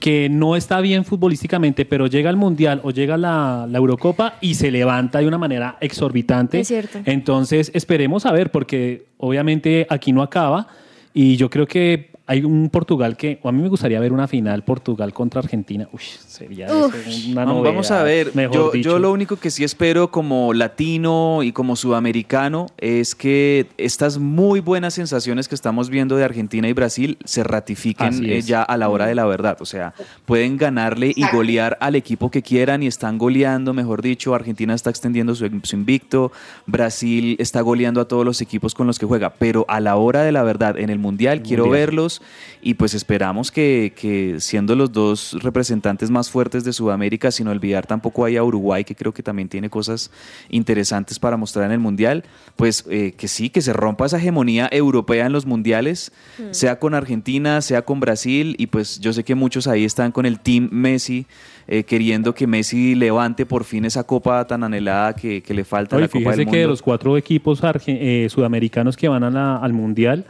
que no está bien futbolísticamente, pero llega al Mundial o llega a la, la Eurocopa y se levanta de una manera exorbitante. Es cierto. Entonces esperemos a ver porque obviamente aquí no acaba y yo creo que hay un Portugal que, o a mí me gustaría ver una final Portugal contra Argentina. Uy, sería eso una Vamos- Vamos a novedad, ver, mejor yo, dicho. yo lo único que sí espero como latino y como sudamericano es que estas muy buenas sensaciones que estamos viendo de Argentina y Brasil se ratifiquen eh, ya a la hora de la verdad. O sea, pueden ganarle y golear al equipo que quieran y están goleando, mejor dicho, Argentina está extendiendo su, su invicto, Brasil está goleando a todos los equipos con los que juega, pero a la hora de la verdad en el Mundial quiero Mundial. verlos y pues esperamos que, que siendo los dos representantes más fuertes de Sudamérica, sin olvidar tampoco hay a Uruguay, que creo que también tiene cosas interesantes para mostrar en el Mundial, pues eh, que sí, que se rompa esa hegemonía europea en los Mundiales, Mm. sea con Argentina, sea con Brasil, y pues yo sé que muchos ahí están con el Team Messi, eh, queriendo que Messi levante por fin esa copa tan anhelada que, que le falta, Oye, la Copa fíjese del que de Mundo. los cuatro equipos arge- eh, sudamericanos que van a la- al Mundial,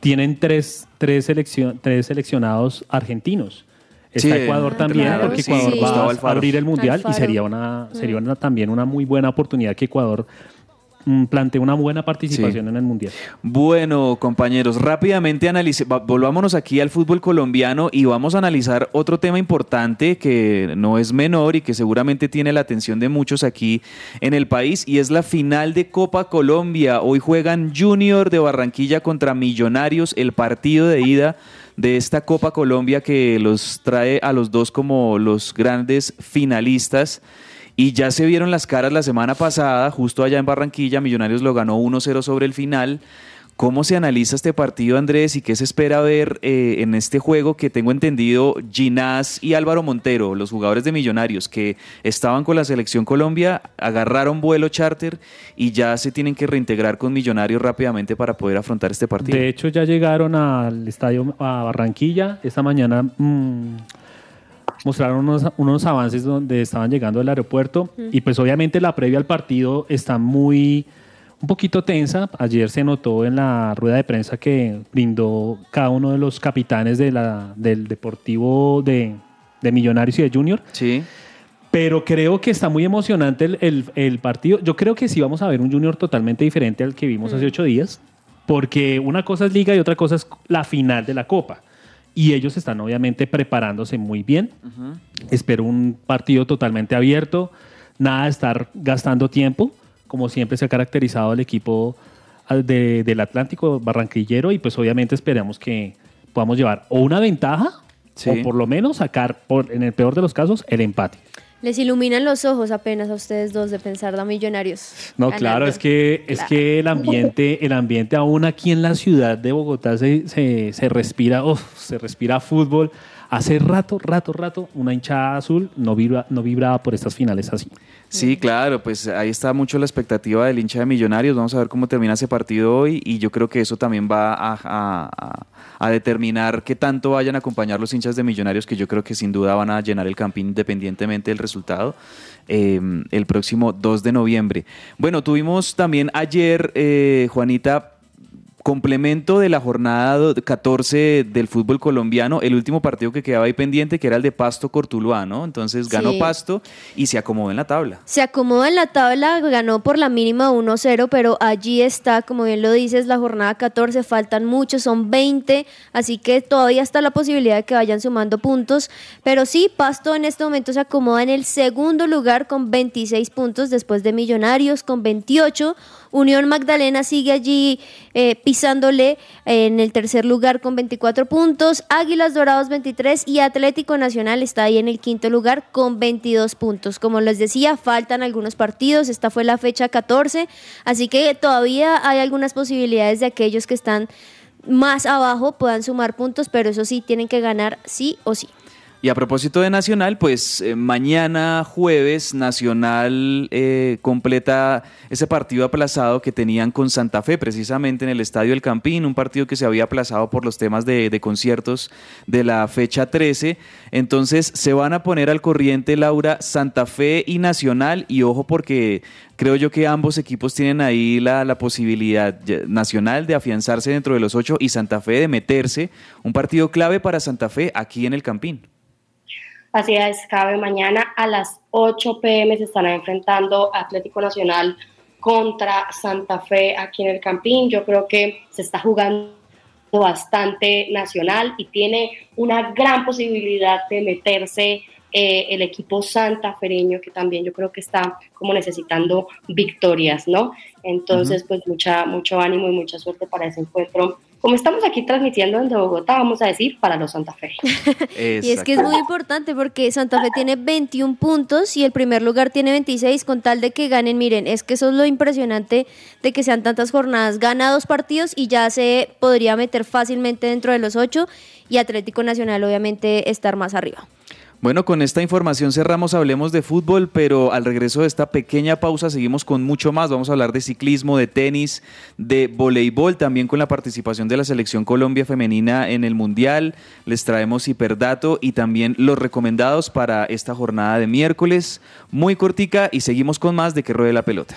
tienen tres, tres, seleccion- tres seleccionados argentinos. Está Sí, Ecuador ah, también, claro, porque. Ecuador Sí. va a abrir el Mundial Alfaro. y sería, una, sería Mm. una- también una muy buena oportunidad que Ecuador mm, plantee una buena participación en el Mundial. Bueno, compañeros, rápidamente analice, volvámonos aquí al fútbol colombiano y vamos a analizar otro tema importante que no es menor y que seguramente tiene la atención de muchos aquí en el país y es la final de Copa Colombia. Hoy juegan Junior de Barranquilla contra Millonarios, el partido de ida de esta Copa Colombia que los trae a los dos como los grandes finalistas. Y ya se vieron las caras la semana pasada, justo allá en Barranquilla, Millonarios lo ganó 1-0 sobre el final. ¿Cómo se analiza este partido, Andrés, y qué se espera ver eh, en este juego que tengo entendido Ginás y Álvaro Montero, los jugadores de Millonarios, que estaban con la selección Colombia, agarraron vuelo charter y ya se tienen que reintegrar con Millonarios rápidamente para poder afrontar este partido? De hecho, ya llegaron al estadio a Barranquilla. Esta mañana mm, mostraron unos, unos avances donde estaban llegando al aeropuerto Mm. y pues obviamente la previa al partido está muy un poquito tensa. Ayer se notó en la rueda de prensa que brindó cada uno de los capitanes de la, del Deportivo de, de Millonarios y de Junior. Sí. Pero creo que está muy emocionante el, el- el partido. Yo creo que sí vamos a ver un Junior totalmente diferente al que vimos hace ocho días, porque una cosa es liga y otra cosa es la final de la Copa. Y ellos están obviamente preparándose muy bien. Espero un partido totalmente abierto, nada de estar gastando tiempo, como siempre se ha caracterizado el equipo de- del Atlántico Barranquillero y pues obviamente esperamos que podamos llevar o una ventaja Sí. o por lo menos sacar, por, en el peor de los casos, el empate. Les iluminan los ojos apenas a ustedes dos de pensar da millonarios. No, ganando. claro, es que, es Claro. que el ambiente, el ambiente aún aquí en la ciudad de Bogotá se, se, se respira, uf, se respira fútbol. Hace rato, rato, rato, una hinchada azul no, vibra, no vibraba por estas finales así. Sí, claro, pues ahí está mucho la expectativa del hincha de Millonarios. Vamos a ver cómo termina ese partido hoy y yo creo que eso también va a, a- a- a determinar qué tanto vayan a acompañar los hinchas de Millonarios, que yo creo que sin duda van a llenar el campín independientemente del resultado. eh, el próximo 2 de noviembre. Bueno, tuvimos también ayer, eh, Juanita, complemento de la jornada do- 14 del fútbol colombiano, el último partido que quedaba ahí pendiente, que era el de Pasto Cortuluá, ¿no? Entonces ganó Sí. Pasto y se acomodó en la tabla. Se acomoda en la tabla, ganó por la mínima 1-0, pero allí está, como bien lo dices, la jornada 14, faltan muchos, son 20, así que todavía está la posibilidad de que vayan sumando puntos, pero sí, Pasto en este momento se acomoda en el segundo lugar con 26 puntos, después de Millonarios con 28, Unión Magdalena sigue allí eh, pisándole en el tercer lugar con 24 puntos, Águilas Dorados 23 y Atlético Nacional está ahí en el quinto lugar con 22 puntos. Como les decía, faltan algunos partidos, esta fue la fecha 14, así que todavía hay algunas posibilidades de aquellos que están más abajo puedan sumar puntos, pero eso sí, tienen que ganar sí o sí. Y a propósito de Nacional, pues eh, mañana jueves Nacional eh, completa ese partido aplazado que tenían con Santa Fe, precisamente en el Estadio El Campín, un partido que se había aplazado por los temas de, conciertos de la fecha 13. Entonces se van a poner al corriente, Laura, Santa Fe y Nacional, y ojo porque creo yo que ambos equipos tienen ahí la, la posibilidad Nacional de afianzarse dentro de los ocho y Santa Fe de meterse, un partido clave para Santa Fe aquí en El Campín. Así es, cabe mañana a las 8 pm se estará enfrentando Atlético Nacional contra Santa Fe aquí en el Campín. Yo creo que se está jugando bastante nacional y tiene una gran posibilidad de meterse eh, el equipo santafereño que también yo creo que está como necesitando victorias, ¿no? Entonces, pues mucha, mucho ánimo y mucha suerte para ese encuentro. Como estamos aquí transmitiendo desde Bogotá, vamos a decir para los Santa Fe. [laughs] Y es que es muy importante porque Santa Fe tiene 21 puntos y el primer lugar tiene 26 con tal de que ganen. Miren, es que eso es lo impresionante de que sean tantas jornadas. Gana dos partidos y ya se podría meter fácilmente dentro de los ocho y Atlético Nacional obviamente estar más arriba. Bueno, con esta información cerramos Hablemos de Fútbol, pero al regreso de esta pequeña pausa seguimos con mucho más. Vamos a hablar de ciclismo, de tenis, de voleibol, también con la participación de la Selección Colombia Femenina en el Mundial. Les traemos hiperdato y también los recomendados para esta jornada de miércoles. Muy cortica y seguimos con más de que ruede la pelota.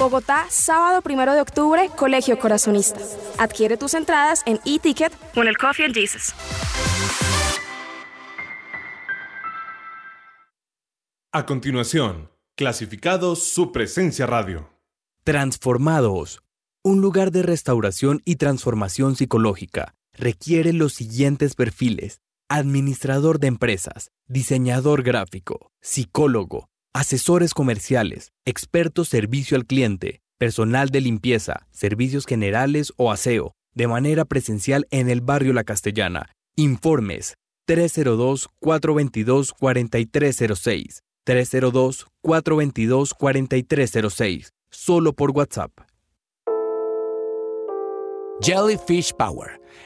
Bogotá, sábado 1 de octubre, Colegio Corazonista. Adquiere tus entradas en e-ticket con el Coffee and Jesus. A continuación, clasificados su presencia radio. Transformados. Un lugar de restauración y transformación psicológica requiere los siguientes perfiles. Administrador de empresas, diseñador gráfico, psicólogo, asesores comerciales, expertos servicio al cliente, personal de limpieza, servicios generales o aseo, de manera presencial en el barrio La Castellana. Informes 302-422-4306. 302-422-4306. Solo por WhatsApp. Jellyfish Power,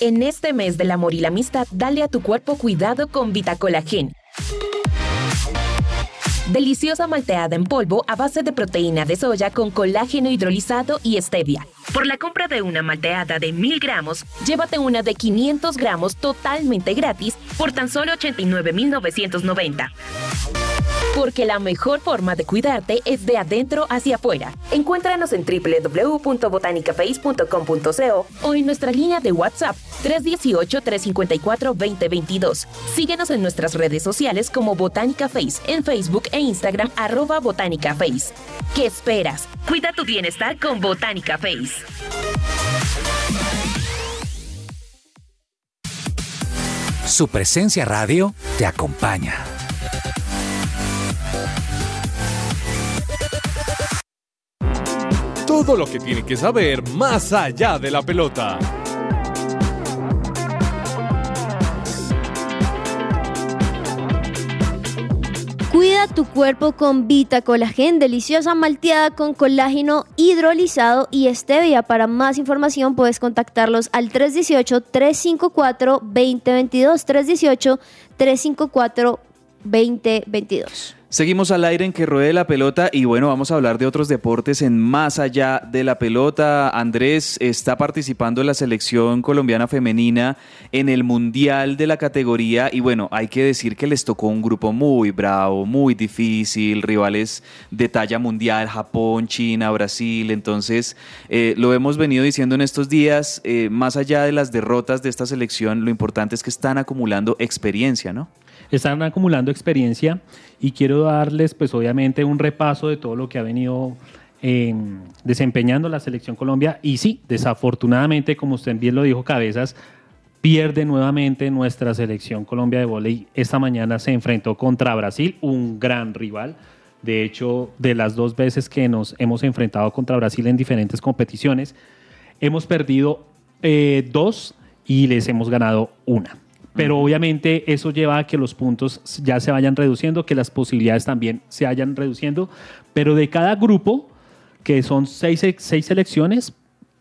En este mes del amor y la amistad, dale a tu cuerpo cuidado con Vitacolagen. Deliciosa malteada en polvo a base de proteína de soya con colágeno hidrolizado y stevia. Por la compra de una malteada de 1000 gramos, llévate una de 500 gramos totalmente gratis por tan solo 89,990. Porque la mejor forma de cuidarte es de adentro hacia afuera. Encuéntranos en www.botanicaface.com.co o en nuestra línea de WhatsApp 318-354-2022. Síguenos en nuestras redes sociales como Botánica Face en Facebook e Instagram arroba Botánica Face. ¿Qué esperas? Cuida tu bienestar con Botánica Face. Su presencia radio te acompaña. Todo lo que tiene que saber más allá de la pelota. Tu cuerpo con Vita Collagen, deliciosa malteada con colágeno hidrolizado y stevia. Para más información puedes contactarlos al 318-354-2022. 318-354-2022. Seguimos al aire en que ruede la pelota y bueno, vamos a hablar de otros deportes en más allá de la pelota. Andrés está participando en la selección colombiana femenina en el Mundial de la categoría y bueno, hay que decir que les tocó un grupo muy bravo, muy difícil, rivales de talla mundial, Japón, China, Brasil. Entonces, eh, lo hemos venido diciendo en estos días, eh, más allá de las derrotas de esta selección, lo importante es que están acumulando experiencia, ¿no? Están acumulando experiencia y quiero darles pues obviamente un repaso de todo lo que ha venido eh, desempeñando la selección Colombia y sí, desafortunadamente como usted bien lo dijo Cabezas, pierde nuevamente nuestra selección Colombia de volei. Esta mañana se enfrentó contra Brasil, un gran rival. De hecho, de las dos veces que nos hemos enfrentado contra Brasil en diferentes competiciones, hemos perdido eh, dos y les hemos ganado una pero obviamente eso lleva a que los puntos ya se vayan reduciendo, que las posibilidades también se vayan reduciendo, pero de cada grupo, que son seis, seis selecciones,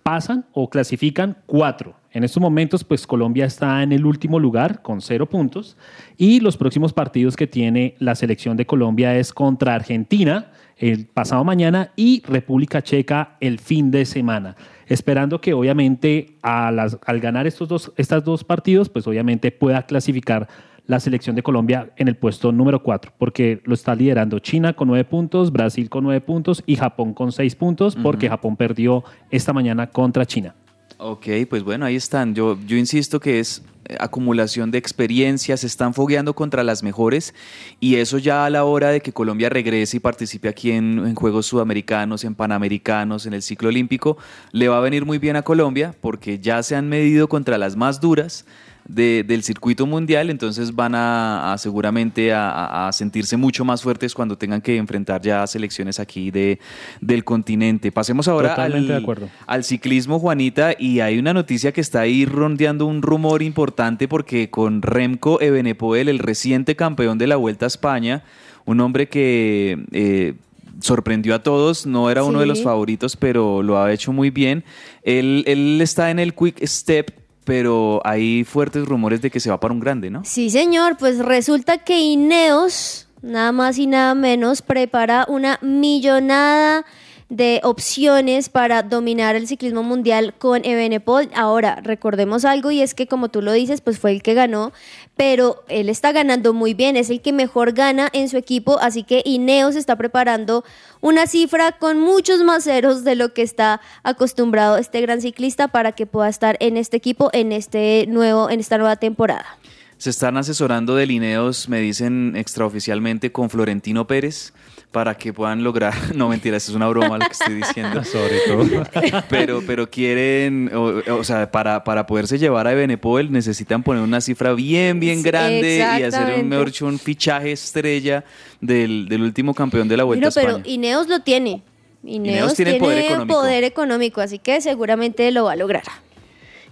pasan o clasifican cuatro. En estos momentos, pues Colombia está en el último lugar con cero puntos y los próximos partidos que tiene la selección de Colombia es contra Argentina el pasado mañana y República Checa el fin de semana esperando que obviamente al ganar estos dos, dos partidos, pues obviamente pueda clasificar la selección de Colombia en el puesto número 4, porque lo está liderando China con 9 puntos, Brasil con 9 puntos y Japón con 6 puntos, porque Japón perdió esta mañana contra China. Ok, pues bueno, ahí están. Yo, yo insisto que es eh, acumulación de experiencias, se están fogueando contra las mejores y eso ya a la hora de que Colombia regrese y participe aquí en, en Juegos Sudamericanos, en Panamericanos, en el ciclo olímpico, le va a venir muy bien a Colombia porque ya se han medido contra las más duras de- del circuito mundial, entonces van a, a seguramente a, sentirse mucho más fuertes cuando tengan que enfrentar ya selecciones aquí de, del continente. Pasemos ahora al, de acuerdo. al ciclismo, Juanita, y hay una noticia que está ahí rondeando un rumor importante porque con Remco Evenepoel, el reciente campeón de la Vuelta a España, un hombre que... eh, sorprendió a todos, no era uno de los favoritos, pero lo ha hecho muy bien. Él, él está en el Quick Step, pero hay fuertes rumores de que se va para un grande, ¿no? Sí, señor, pues resulta que Ineos, nada más y nada menos, prepara una millonada de opciones para dominar el ciclismo mundial con Evenepoel. Ahora, recordemos algo y es que como tú lo dices, pues fue el que ganó, pero él está ganando muy bien, es el que mejor gana en su equipo, así que Ineos está preparando una cifra con muchos más ceros de lo que está acostumbrado este gran ciclista para que pueda estar en este equipo en este nuevo en esta nueva temporada. Se están asesorando de Lineos, me dicen extraoficialmente, con Florentino Pérez para que puedan lograr, [laughs] no mentira, eso es una broma lo que estoy diciendo. [laughs] Sobre todo. [laughs] Pero, pero quieren, o, o sea, para, para poderse llevar a Ebenepoel necesitan poner una cifra bien, bien Sí, grande y hacer un, mejor un fichaje estrella del, del último campeón de la Vuelta Pero, a pero España. Ineos lo tiene. Ineos, Ineos tiene tiene poder económico. poder económico, así que seguramente lo va a lograr.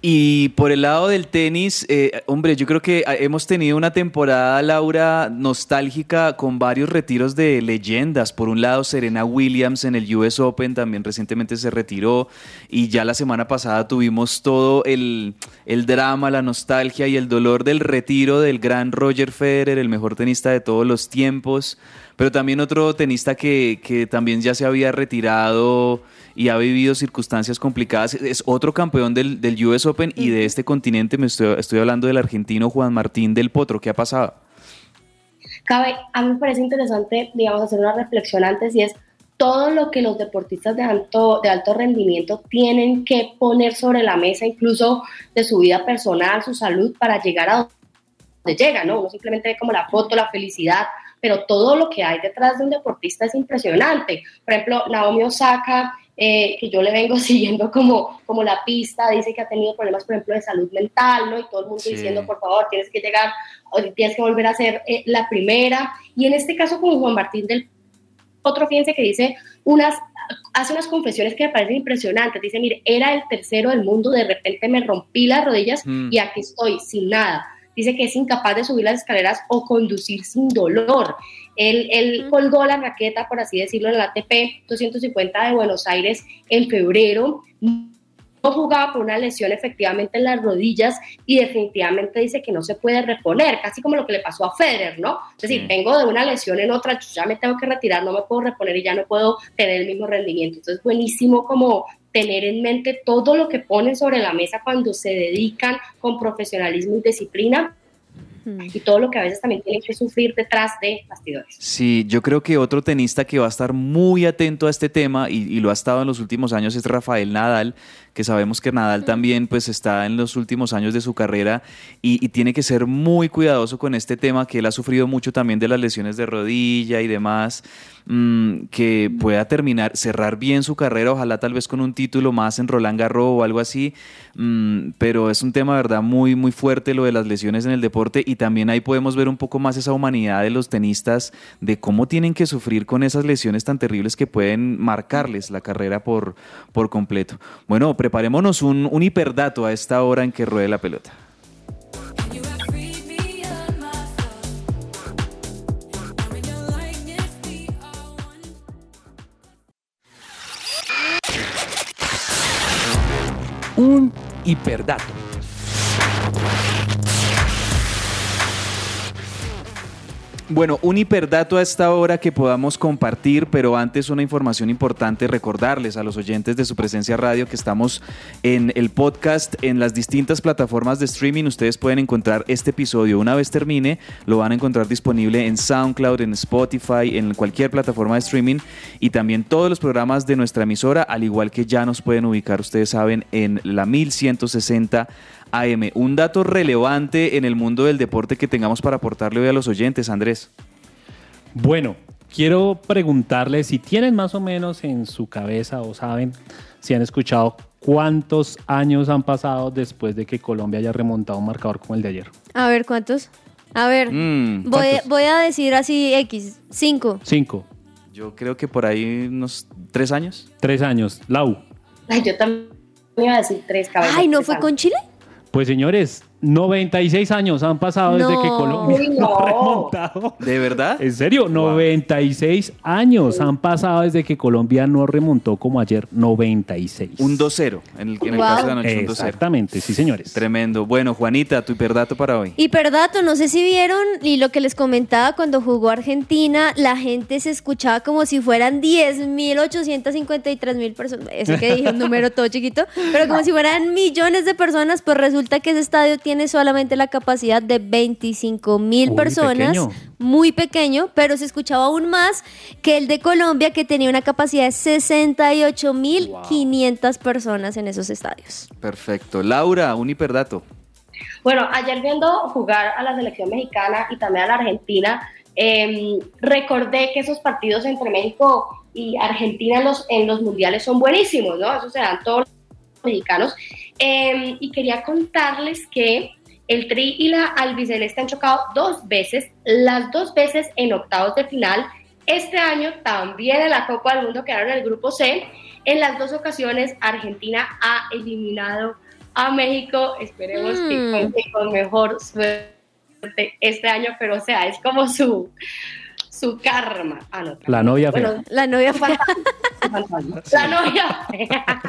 Y por el lado del tenis, eh, hombre, yo creo que ah, hemos tenido una temporada, Laura, nostálgica con varios retiros de leyendas. Por un lado, Serena Williams en el US Open también recientemente se retiró y ya la semana pasada tuvimos todo el, el drama, la nostalgia y el dolor del retiro del gran Roger Federer, el mejor tenista de todos los tiempos. Pero también otro tenista que, que también ya se había retirado y ha vivido circunstancias complicadas. Es otro campeón del, del US Open y de este continente. Me estoy, estoy hablando del argentino Juan Martín del Potro. ¿Qué ha pasado? Cabe, a mí me parece interesante, digamos, hacer una reflexión antes y es todo lo que los deportistas de alto, de alto rendimiento tienen que poner sobre la mesa, incluso de su vida personal, su salud, para llegar a donde llegan, ¿no? Uno simplemente ve como la foto, la felicidad, pero todo lo que hay detrás de un deportista es impresionante. Por ejemplo, Naomi Osaka, eh, que yo le vengo [laughs] siguiendo como, como la pista, dice que ha tenido problemas, por ejemplo, de salud mental, ¿no? Y todo el mundo Sí. diciendo, por favor, tienes que llegar, o tienes que volver a ser eh, la primera. Y en este caso, con Juan Martín del otro, fíjense que dice unas, hace unas confesiones que me parecen impresionantes. Dice, mire, era el tercero del mundo, de repente me rompí las rodillas Mm. y aquí estoy, sin nada. Dice que es incapaz de subir las escaleras o conducir sin dolor. Él, él colgó la raqueta, por así decirlo, en el ATP 250 de Buenos Aires en febrero. No jugaba por una lesión efectivamente en las rodillas y definitivamente dice que no se puede reponer, casi como lo que le pasó a Federer, ¿no? Es decir, vengo de una lesión en otra, yo ya me tengo que retirar, no me puedo reponer y ya no puedo tener el mismo rendimiento. Entonces, buenísimo como tener en mente todo lo que ponen sobre la mesa cuando se dedican con profesionalismo y disciplina y todo lo que a veces también tienen que sufrir detrás de bastidores. Sí, yo creo que otro tenista que va a estar muy atento a este tema y, y lo ha estado en los últimos años es Rafael Nadal, que sabemos que Nadal también pues está en los últimos años de su carrera y, y tiene que ser muy cuidadoso con este tema, que él ha sufrido mucho también de las lesiones de rodilla y demás, mm, que pueda terminar, cerrar bien su carrera, ojalá tal vez con un título más en Roland Garros o algo así, mm, pero es un tema, verdad, muy, muy fuerte lo de las lesiones en el deporte y también ahí podemos ver un poco más esa humanidad de los tenistas, de cómo tienen que sufrir con esas lesiones tan terribles que pueden marcarles la carrera por, por completo. Bueno, preparémonos un, un hiperdato a esta hora en que ruede la pelota. Un hiperdato. Bueno, un hiperdato a esta hora que podamos compartir, pero antes una información importante, recordarles a los oyentes de su presencia radio que estamos en el podcast en las distintas plataformas de streaming. Ustedes pueden encontrar este episodio una vez termine, lo van a encontrar disponible en SoundCloud, en Spotify, en cualquier plataforma de streaming y también todos los programas de nuestra emisora, al igual que ya nos pueden ubicar, ustedes saben, en la 1160 AM. Un dato relevante en el mundo del deporte que tengamos para aportarle hoy a los oyentes, Andrés. Bueno, quiero preguntarle si tienen más o menos en su cabeza o saben si han escuchado cuántos años han pasado después de que Colombia haya remontado un marcador como el de ayer. A ver, ¿cuántos? A ver, Mm, voy, ¿cuántos? voy a decir así X, 5. Cinco. Yo creo que por ahí unos tres años. Tres años. Lau. Ay, yo también iba a decir tres cabezas. Ay, ¿no fue años. con Chile? Pues señores, 96 años han pasado desde que Colombia Uy, [laughs] no ha remontado. ¿De verdad? En serio, 96 años han pasado desde que Colombia no remontó como ayer. 96. Un 2-0, en el, en el Wow. caso de anoche, un 2-0. Exactamente, sí, señores. Tremendo. Bueno, Juanita, tu hiperdato para hoy. Hiperdato, no sé si vieron y lo que les comentaba cuando jugó Argentina, la gente se escuchaba como si fueran 10.853.000 personas. Ese que dije, un número todo chiquito, pero como si fueran millones de personas, pues resulta que ese estadio tiene solamente la capacidad de 25.000 Uy, personas. pequeño. Muy pequeño, pero se escuchaba aún más que el de Colombia, que tenía una capacidad de 68.500 personas en esos estadios. Perfecto. Laura, un hiperdato. Bueno, ayer viendo jugar a la selección mexicana y también a la Argentina, eh, recordé que esos partidos entre México y Argentina en los, en los mundiales son buenísimos, ¿no? Eso se dan todos los mexicanos. Eh, y quería contarles que el Tri y la albiceleste han chocado dos veces, las dos veces en octavos de final. Este año también en la Copa del Mundo quedaron en el grupo C. En las dos ocasiones Argentina ha eliminado a México. Esperemos que Mm. cuente con mejor suerte este año, pero o sea, es como su, su karma. Ah, no, La novia fea. bueno, La novia su La novia fea.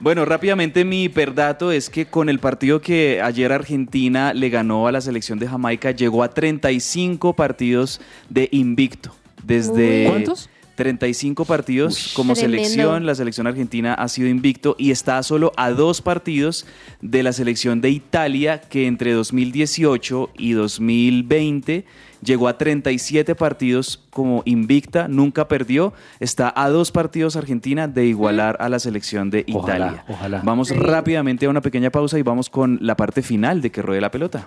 Bueno, rápidamente mi hiperdato es que con el partido que ayer Argentina le ganó a la selección de Jamaica, llegó a 35 partidos de invicto. Desde. ¿Cuántos? 35 partidos como Tremendo. selección, la selección argentina ha sido invicto y está solo a dos partidos de la selección de Italia que entre 2018 y 2020 llegó a 37 partidos como invicta, nunca perdió, está a dos partidos Argentina de igualar a la selección de Ojalá, Italia. ojalá. Vamos rápidamente a una pequeña pausa y vamos con la parte final de que ruede la pelota.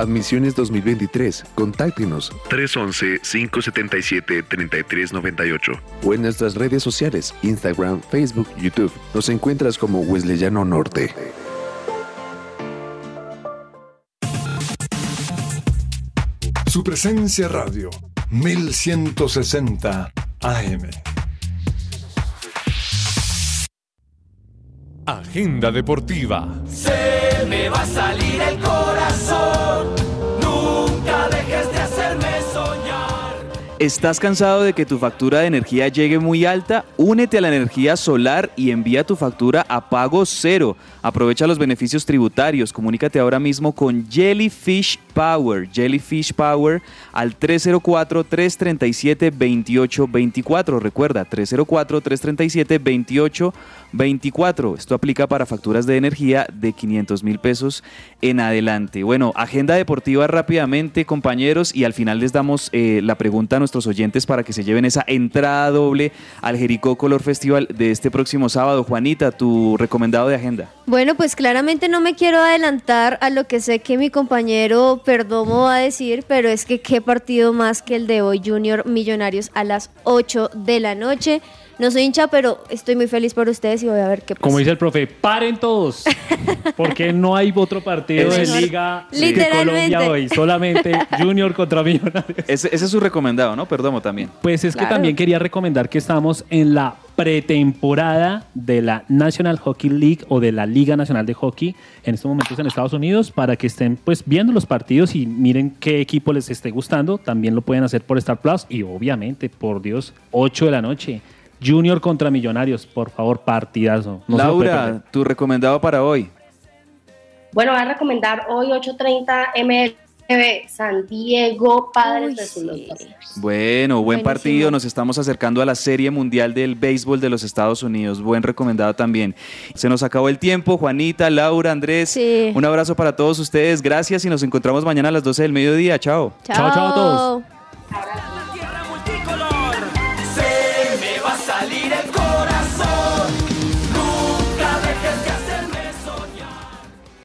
Admisiones 2023. Contáctenos 311-577-3398 o en nuestras redes sociales, Instagram, Facebook, YouTube. Nos encuentras como Wesleyano Norte. Su presencia radio, 1160 AM. Agenda deportiva. Se me va a salir el corazón. ¿Estás cansado de que tu factura de energía llegue muy alta? Únete a la energía solar y envía tu factura a pago cero. Aprovecha los beneficios tributarios. Comunícate ahora mismo con Jellyfish Power. Jellyfish Power al 304-337-2824. Recuerda, 304-337-2824. Esto aplica para facturas de energía de 500 mil pesos en adelante. Bueno, agenda deportiva rápidamente, compañeros, y al final les damos eh, la pregunta a nuestros oyentes para que se lleven esa entrada doble al Jericó Color Festival de este próximo sábado. Juanita, tu recomendado de agenda. Bueno, pues claramente no me quiero adelantar a lo que sé que mi compañero Perdomo va a decir, pero es que qué partido más que el de hoy Junior Millonarios a las 8 de la noche. No soy hincha, pero estoy muy feliz por ustedes y voy a ver qué pasa. Como dice el profe, paren todos. [laughs] Porque no hay otro partido de liga de Literalmente. Colombia hoy. Solamente [laughs] Junior contra Millonarios. Ese, ese es su recomendado, ¿no? Perdomo también. Pues es que también quería recomendar que estamos en la pretemporada de la National Hockey League o de la Liga Nacional de Hockey en estos momentos en Estados Unidos para que estén pues viendo los partidos y miren qué equipo les esté gustando. También lo pueden hacer por Star Plus y obviamente, por Dios, 8 de la noche. Junior contra Millonarios, por favor, partidazo. No Laura, tu recomendado para hoy. Bueno, voy a recomendar hoy 8.30 MLB San Diego Padres de sus Bueno, buen Buenísimo. partido. Nos estamos acercando a la Serie Mundial del Béisbol de los Estados Unidos. Buen recomendado también. Se nos acabó el tiempo. Juanita, Laura, Andrés. Un abrazo para todos ustedes. Gracias y nos encontramos mañana a las 12 del mediodía. Chao. Chao, chao a todos.